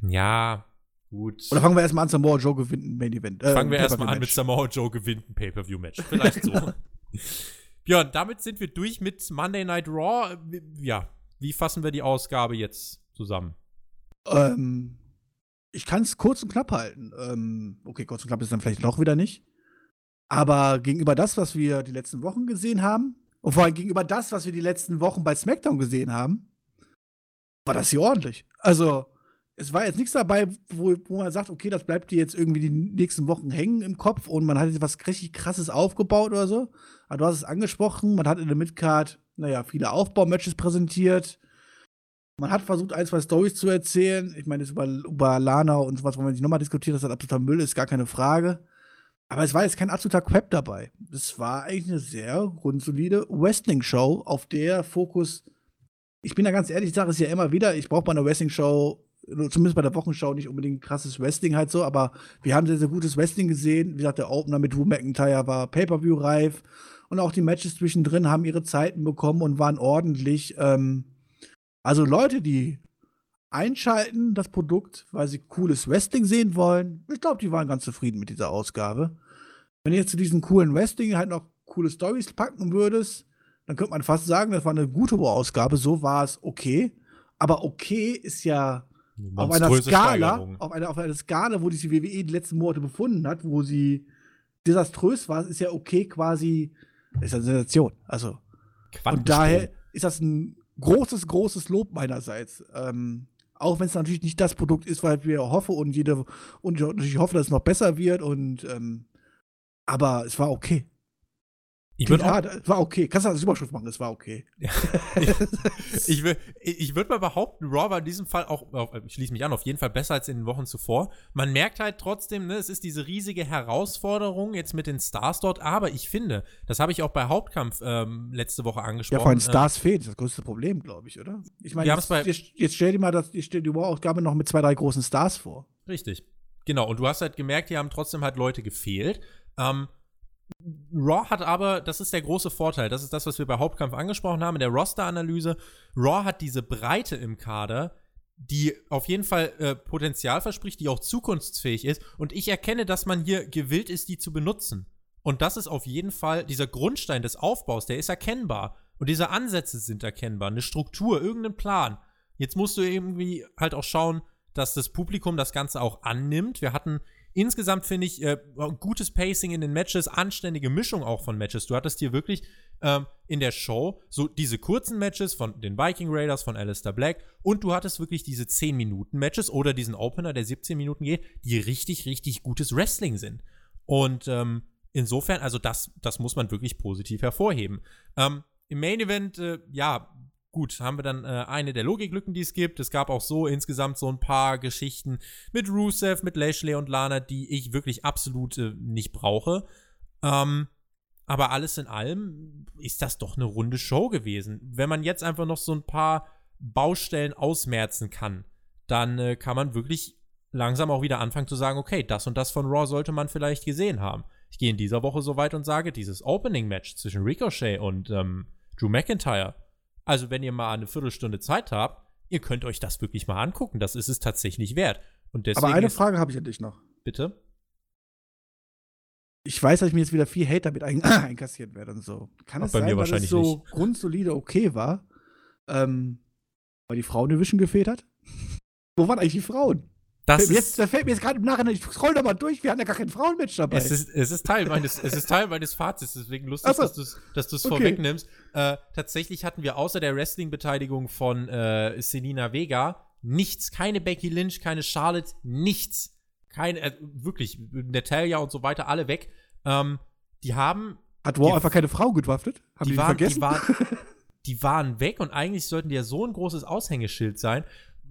Ja, gut. Oder fangen wir erstmal an, Samoa Joe gewinnt ein Main Event. Äh, fangen wir erstmal an mit Samoa Joe gewinnt ein Pay-Per-View-Match. [laughs] Vielleicht so. [laughs] Björn, damit sind wir durch mit Monday Night Raw. Ja, wie fassen wir die Ausgabe jetzt zusammen? Ähm, ich kann es kurz und knapp halten. Ähm, okay, kurz und knapp ist dann vielleicht noch wieder nicht. Aber gegenüber das, was wir die letzten Wochen gesehen haben, und vor allem gegenüber das, was wir die letzten Wochen bei SmackDown gesehen haben, war das hier ordentlich. Also, es war jetzt nichts dabei, wo, wo man sagt, okay, das bleibt dir jetzt irgendwie die nächsten Wochen hängen im Kopf und man hat jetzt was richtig krasses aufgebaut oder so. Aber du hast es angesprochen, man hat in der Midcard, naja, viele Aufbaumatches präsentiert. Man hat versucht, ein, zwei Stories zu erzählen. Ich meine, das über, über Lana und sowas, wo man sich nochmal diskutiert, dass das absoluter Müll ist, gar keine Frage. Aber es war jetzt kein absoluter Crap dabei. Es war eigentlich eine sehr grundsolide Wrestling-Show, auf der Fokus. Ich bin da ganz ehrlich, ich sage es ja immer wieder, ich brauche bei einer Wrestling-Show, zumindest bei der Wochenschau, nicht unbedingt krasses Wrestling halt so, aber wir haben sehr, sehr gutes Wrestling gesehen. Wie gesagt, der Opener mit Drew McIntyre war Pay-Per-View-reif und auch die Matches zwischendrin haben ihre Zeiten bekommen und waren ordentlich. Ähm, also Leute, die einschalten, das Produkt, weil sie cooles Wrestling sehen wollen, ich glaube, die waren ganz zufrieden mit dieser Ausgabe. Wenn du jetzt zu diesen coolen Wrestling halt noch coole Stories packen würdest, dann könnte man fast sagen, das war eine gute Ausgabe. So war es okay. Aber okay ist ja auf einer Skala, auf einer, auf einer Skala, wo die WWE die letzten Monate befunden hat, wo sie desaströs war, ist ja okay quasi ist eine Sensation. Also. Und daher ist das ein großes, großes Lob meinerseits. Ähm, auch wenn es natürlich nicht das Produkt ist, weil wir hoffen und jede und ich hoffe, dass es noch besser wird und ähm, aber es war okay. Ich würde ja, war okay. Kannst du als Überschrift machen, es war okay. Ja. [laughs] ich, ich, ich würde mal behaupten, Raw war in diesem Fall auch, ich schließe mich an, auf jeden Fall besser als in den Wochen zuvor. Man merkt halt trotzdem, ne, es ist diese riesige Herausforderung jetzt mit den Stars dort, aber ich finde, das habe ich auch bei Hauptkampf ähm, letzte Woche angesprochen. Ja, vor allem äh, Stars äh, fehlt, das, ist das größte Problem, glaube ich, oder? Ich meine, jetzt, jetzt, jetzt, stell dir mal das, die Raw-Ausgabe noch mit zwei, drei großen Stars vor. Richtig. Genau, und du hast halt gemerkt, hier haben trotzdem halt Leute gefehlt. Ähm, Raw hat aber, das ist der große Vorteil, das ist das, was wir bei Hauptkampf angesprochen haben, in der Roster-Analyse. Raw hat diese Breite im Kader, die auf jeden Fall äh, Potenzial verspricht, die auch zukunftsfähig ist. Und ich erkenne, dass man hier gewillt ist, die zu benutzen. Und das ist auf jeden Fall dieser Grundstein des Aufbaus, der ist erkennbar. Und diese Ansätze sind erkennbar. Eine Struktur, irgendein Plan. Jetzt musst du irgendwie halt auch schauen, dass das Publikum das Ganze auch annimmt. Wir hatten Insgesamt finde ich äh, gutes Pacing in den Matches, anständige Mischung auch von Matches. Du hattest hier wirklich ähm, in der Show so diese kurzen Matches von den Viking Raiders, von Alistair Black und du hattest wirklich diese 10-Minuten-Matches oder diesen Opener, der 17 Minuten geht, die richtig, richtig gutes Wrestling sind. Und ähm, insofern, also das, das muss man wirklich positiv hervorheben. Ähm, Im Main Event, äh, ja, gut, haben wir dann äh, eine der Logiklücken, die es gibt. Es gab auch so insgesamt so ein paar Geschichten mit Rusev, mit Lashley und Lana, die ich wirklich absolut äh, nicht brauche. Ähm, aber alles in allem ist das doch eine runde Show gewesen. Wenn man jetzt einfach noch so ein paar Baustellen ausmerzen kann, dann äh, kann man wirklich langsam auch wieder anfangen zu sagen, okay, das und das von Raw sollte man vielleicht gesehen haben. Ich gehe in dieser Woche so weit und sage, dieses Opening-Match zwischen Ricochet und ähm, Drew McIntyre, also, wenn ihr mal eine Viertelstunde Zeit habt, ihr könnt euch das wirklich mal angucken. Das ist es tatsächlich wert. Und deswegen Aber eine Frage habe ich an dich noch. Bitte? Ich weiß, dass ich mir jetzt wieder viel Hate damit ein [clears throat] einkassiert werde und so. Kann Ach, es sein, dass es so nicht. grundsolide okay war, ähm, weil die Frauen Division gefehlt hat? Wo waren eigentlich die Frauen? Das jetzt, da fällt mir jetzt gerade im Nachhinein, ich scroll da mal durch, wir hatten ja gar kein Frauenmatch dabei. Es ist, es ist, Teil, meines, es ist Teil meines Fazits, deswegen lustig, so. dass du es dass okay. vorwegnimmst. Äh, tatsächlich hatten wir außer der Wrestling-Beteiligung von äh, Selina Vega nichts, keine Becky Lynch, keine Charlotte, nichts. Keine, äh, wirklich, Natalia und so weiter, alle weg. Ähm, die haben. Hat War einfach keine Frau gedraftet? Haben die, die waren, vergessen? Die waren, [laughs] die waren weg und eigentlich sollten die ja so ein großes Aushängeschild sein.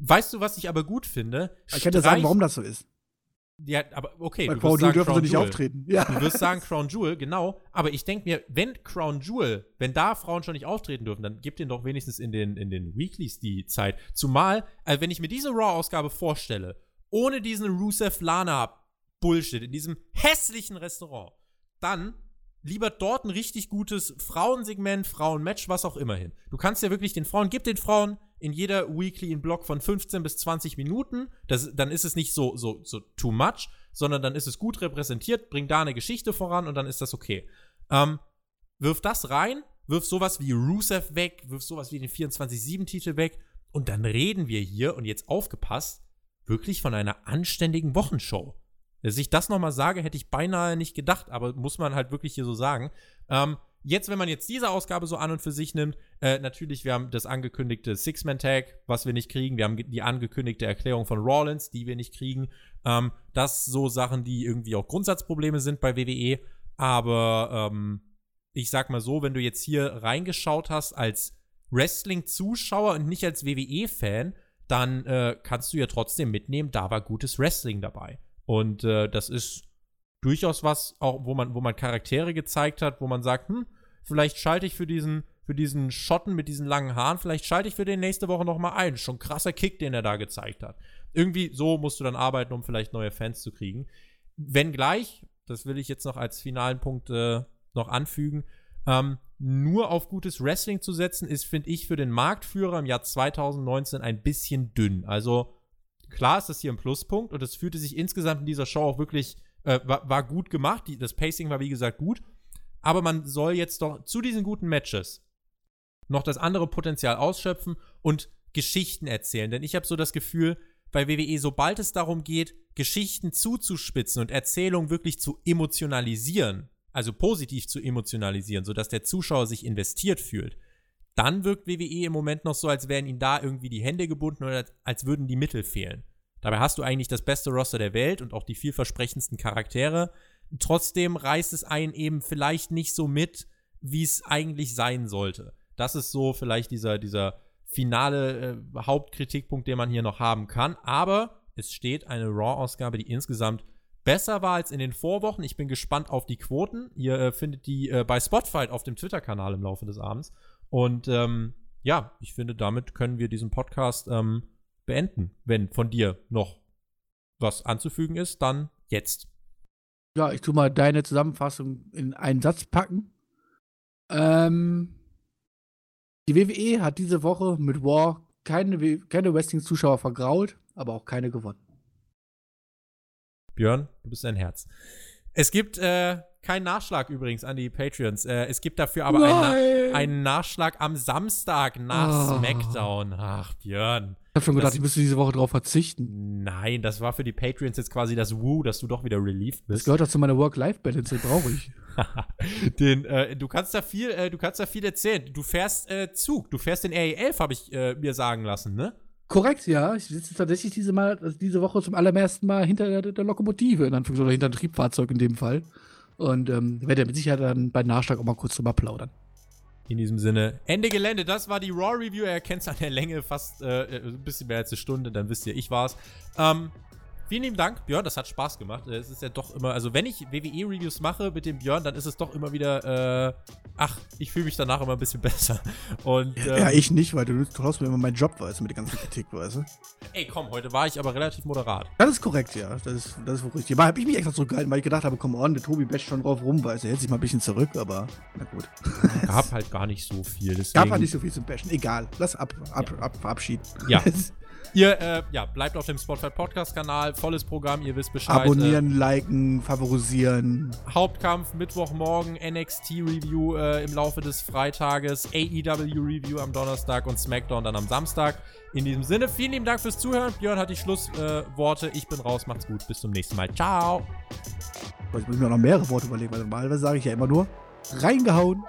Weißt du, was ich aber gut finde? Ich dir sagen, warum das so ist. Ja, aber okay. Bei Crown Jewel dürfen sie nicht auftreten. [laughs] Ja. Du wirst sagen Crown Jewel, genau. Aber ich denke mir, wenn Crown Jewel, wenn da Frauen schon nicht auftreten dürfen, dann gib denen doch wenigstens in den, in den Weeklies die Zeit. Zumal, äh, wenn ich mir diese Raw-Ausgabe vorstelle, ohne diesen Rusev Lana Bullshit in diesem hässlichen Restaurant, dann lieber dort ein richtig gutes Frauensegment, Frauenmatch, was auch immer hin. Du kannst ja wirklich den Frauen, gib den Frauen in jeder Weekly einen Block von 15 bis 20 Minuten. Das, dann ist es nicht so, so, so too much, sondern dann ist es gut repräsentiert, bringt da eine Geschichte voran und dann ist das okay. Ähm, wirf das rein, wirf sowas wie Rusev weg, wirf sowas wie den 24-7-Titel weg und dann reden wir hier, und jetzt aufgepasst, wirklich von einer anständigen Wochenshow. Dass ich das nochmal sage, hätte ich beinahe nicht gedacht, aber muss man halt wirklich hier so sagen. Ähm, Jetzt, wenn man jetzt diese Ausgabe so an und für sich nimmt, äh, natürlich, wir haben das angekündigte Six-Man-Tag, was wir nicht kriegen. Wir haben die angekündigte Erklärung von Rawlins, die wir nicht kriegen. Ähm, das so Sachen, die irgendwie auch Grundsatzprobleme sind bei WWE. Aber ähm, ich sag mal so, wenn du jetzt hier reingeschaut hast als Wrestling-Zuschauer und nicht als WWE-Fan, dann äh, kannst du ja trotzdem mitnehmen, da war gutes Wrestling dabei. Und äh, das ist durchaus was, auch wo man, wo man Charaktere gezeigt hat, wo man sagt, hm, vielleicht schalte ich für diesen, für diesen Schotten mit diesen langen Haaren, vielleicht schalte ich für den nächste Woche nochmal ein. Schon krasser Kick, den er da gezeigt hat. Irgendwie so musst du dann arbeiten, um vielleicht neue Fans zu kriegen. Wenngleich, das will ich jetzt noch als finalen Punkt äh, noch anfügen, ähm, nur auf gutes Wrestling zu setzen, ist, finde ich, für den Marktführer im Jahr 2019 ein bisschen dünn. Also klar ist das hier ein Pluspunkt und es fühlte sich insgesamt in dieser Show auch wirklich, äh, war, war, gut gemacht. Die, das Pacing war, wie gesagt, gut. Aber man soll jetzt doch zu diesen guten Matches noch das andere Potenzial ausschöpfen und Geschichten erzählen. Denn ich habe so das Gefühl, bei WWE, sobald es darum geht, Geschichten zuzuspitzen und Erzählungen wirklich zu emotionalisieren, also positiv zu emotionalisieren, sodass der Zuschauer sich investiert fühlt, dann wirkt WWE im Moment noch so, als wären ihnen da irgendwie die Hände gebunden oder als würden die Mittel fehlen. Dabei hast du eigentlich das beste Roster der Welt und auch die vielversprechendsten Charaktere. Trotzdem reißt es einen eben vielleicht nicht so mit, wie es eigentlich sein sollte. Das ist so vielleicht dieser, dieser finale äh, Hauptkritikpunkt, den man hier noch haben kann. Aber es steht eine Raw-Ausgabe, die insgesamt besser war als in den Vorwochen. Ich bin gespannt auf die Quoten. Ihr äh, findet die äh, bei Spotify auf dem Twitter-Kanal im Laufe des Abends. Und ähm, ja, ich finde, damit können wir diesen Podcast ähm, beenden. Wenn von dir noch was anzufügen ist, dann jetzt. Ja, ich tue mal deine Zusammenfassung in einen Satz packen. Ähm, die WWE hat diese Woche mit War keine, keine Wrestling-Zuschauer vergrault, aber auch keine gewonnen. Björn, du bist ein Herz. Es gibt äh, keinen Nachschlag übrigens an die Patreons. Äh, es gibt dafür aber einen, einen, Nachschlag am Samstag nach oh. SmackDown. Ach, Björn. Ich hab schon gedacht, das, ich müsste diese Woche drauf verzichten. Nein, das war für die Patreons jetzt quasi das Woo, dass du doch wieder relieved bist. Das gehört doch zu meiner Work-Life-Balance, den brauche ich. [laughs] den, äh, du kannst da viel, äh, du kannst da viel erzählen. Du fährst äh, Zug, du fährst den RE11, habe ich äh, mir sagen lassen, ne? Korrekt, ja. Ich sitze tatsächlich diese, Mal, also diese Woche zum allerersten Mal hinter der, der Lokomotive, in Anführungszeichen, oder hinter dem Triebfahrzeug in dem Fall. Und ähm, werde mit Sicherheit dann bei Nachschlag auch mal kurz drüber plaudern. In diesem Sinne, Ende Gelände. Das war die Raw Review. Ihr kennt es an der Länge fast äh, ein bisschen mehr als eine Stunde. Dann wisst ihr, ich war's. Ähm, Vielen lieben Dank, Björn, das hat Spaß gemacht. Es ist ja doch immer, also wenn ich WWE-Reviews mache mit dem Björn, dann ist es doch immer wieder, äh, ach, ich fühle mich danach immer ein bisschen [laughs] besser. Und, ähm, ja, ich nicht, weil du traust mir immer meinen Job, weißt du, mit der ganzen Kritik, weißt du. Ey, komm, heute war ich aber relativ moderat. Das ist korrekt, ja. Das ist, das ist wohl richtig. Aber habe ich mich extra zurückgehalten, weil ich gedacht habe, komm on, der Tobi basht schon drauf rum, weil er hält sich mal ein bisschen zurück, aber na gut. Gab [laughs] halt gar nicht so viel. Deswegen. Gab halt nicht so viel zum Bashen. Egal, lass ab, ab, ja. ab verabschieden. Ja. [laughs] Ihr äh, ja, bleibt auf dem Spotify Podcast-Kanal, volles Programm, ihr wisst Bescheid. Abonnieren, äh, liken, favorisieren. Hauptkampf Mittwochmorgen, NXT-Review äh, im Laufe des Freitages, AEW-Review am Donnerstag und SmackDown dann am Samstag. In diesem Sinne, vielen lieben Dank fürs Zuhören. Björn hat die Schlussworte. ich bin raus, macht's gut, bis zum nächsten Mal. Ciao. Ich muss mir noch mehrere Worte überlegen, weil normalerweise sage ich ja immer nur reingehauen.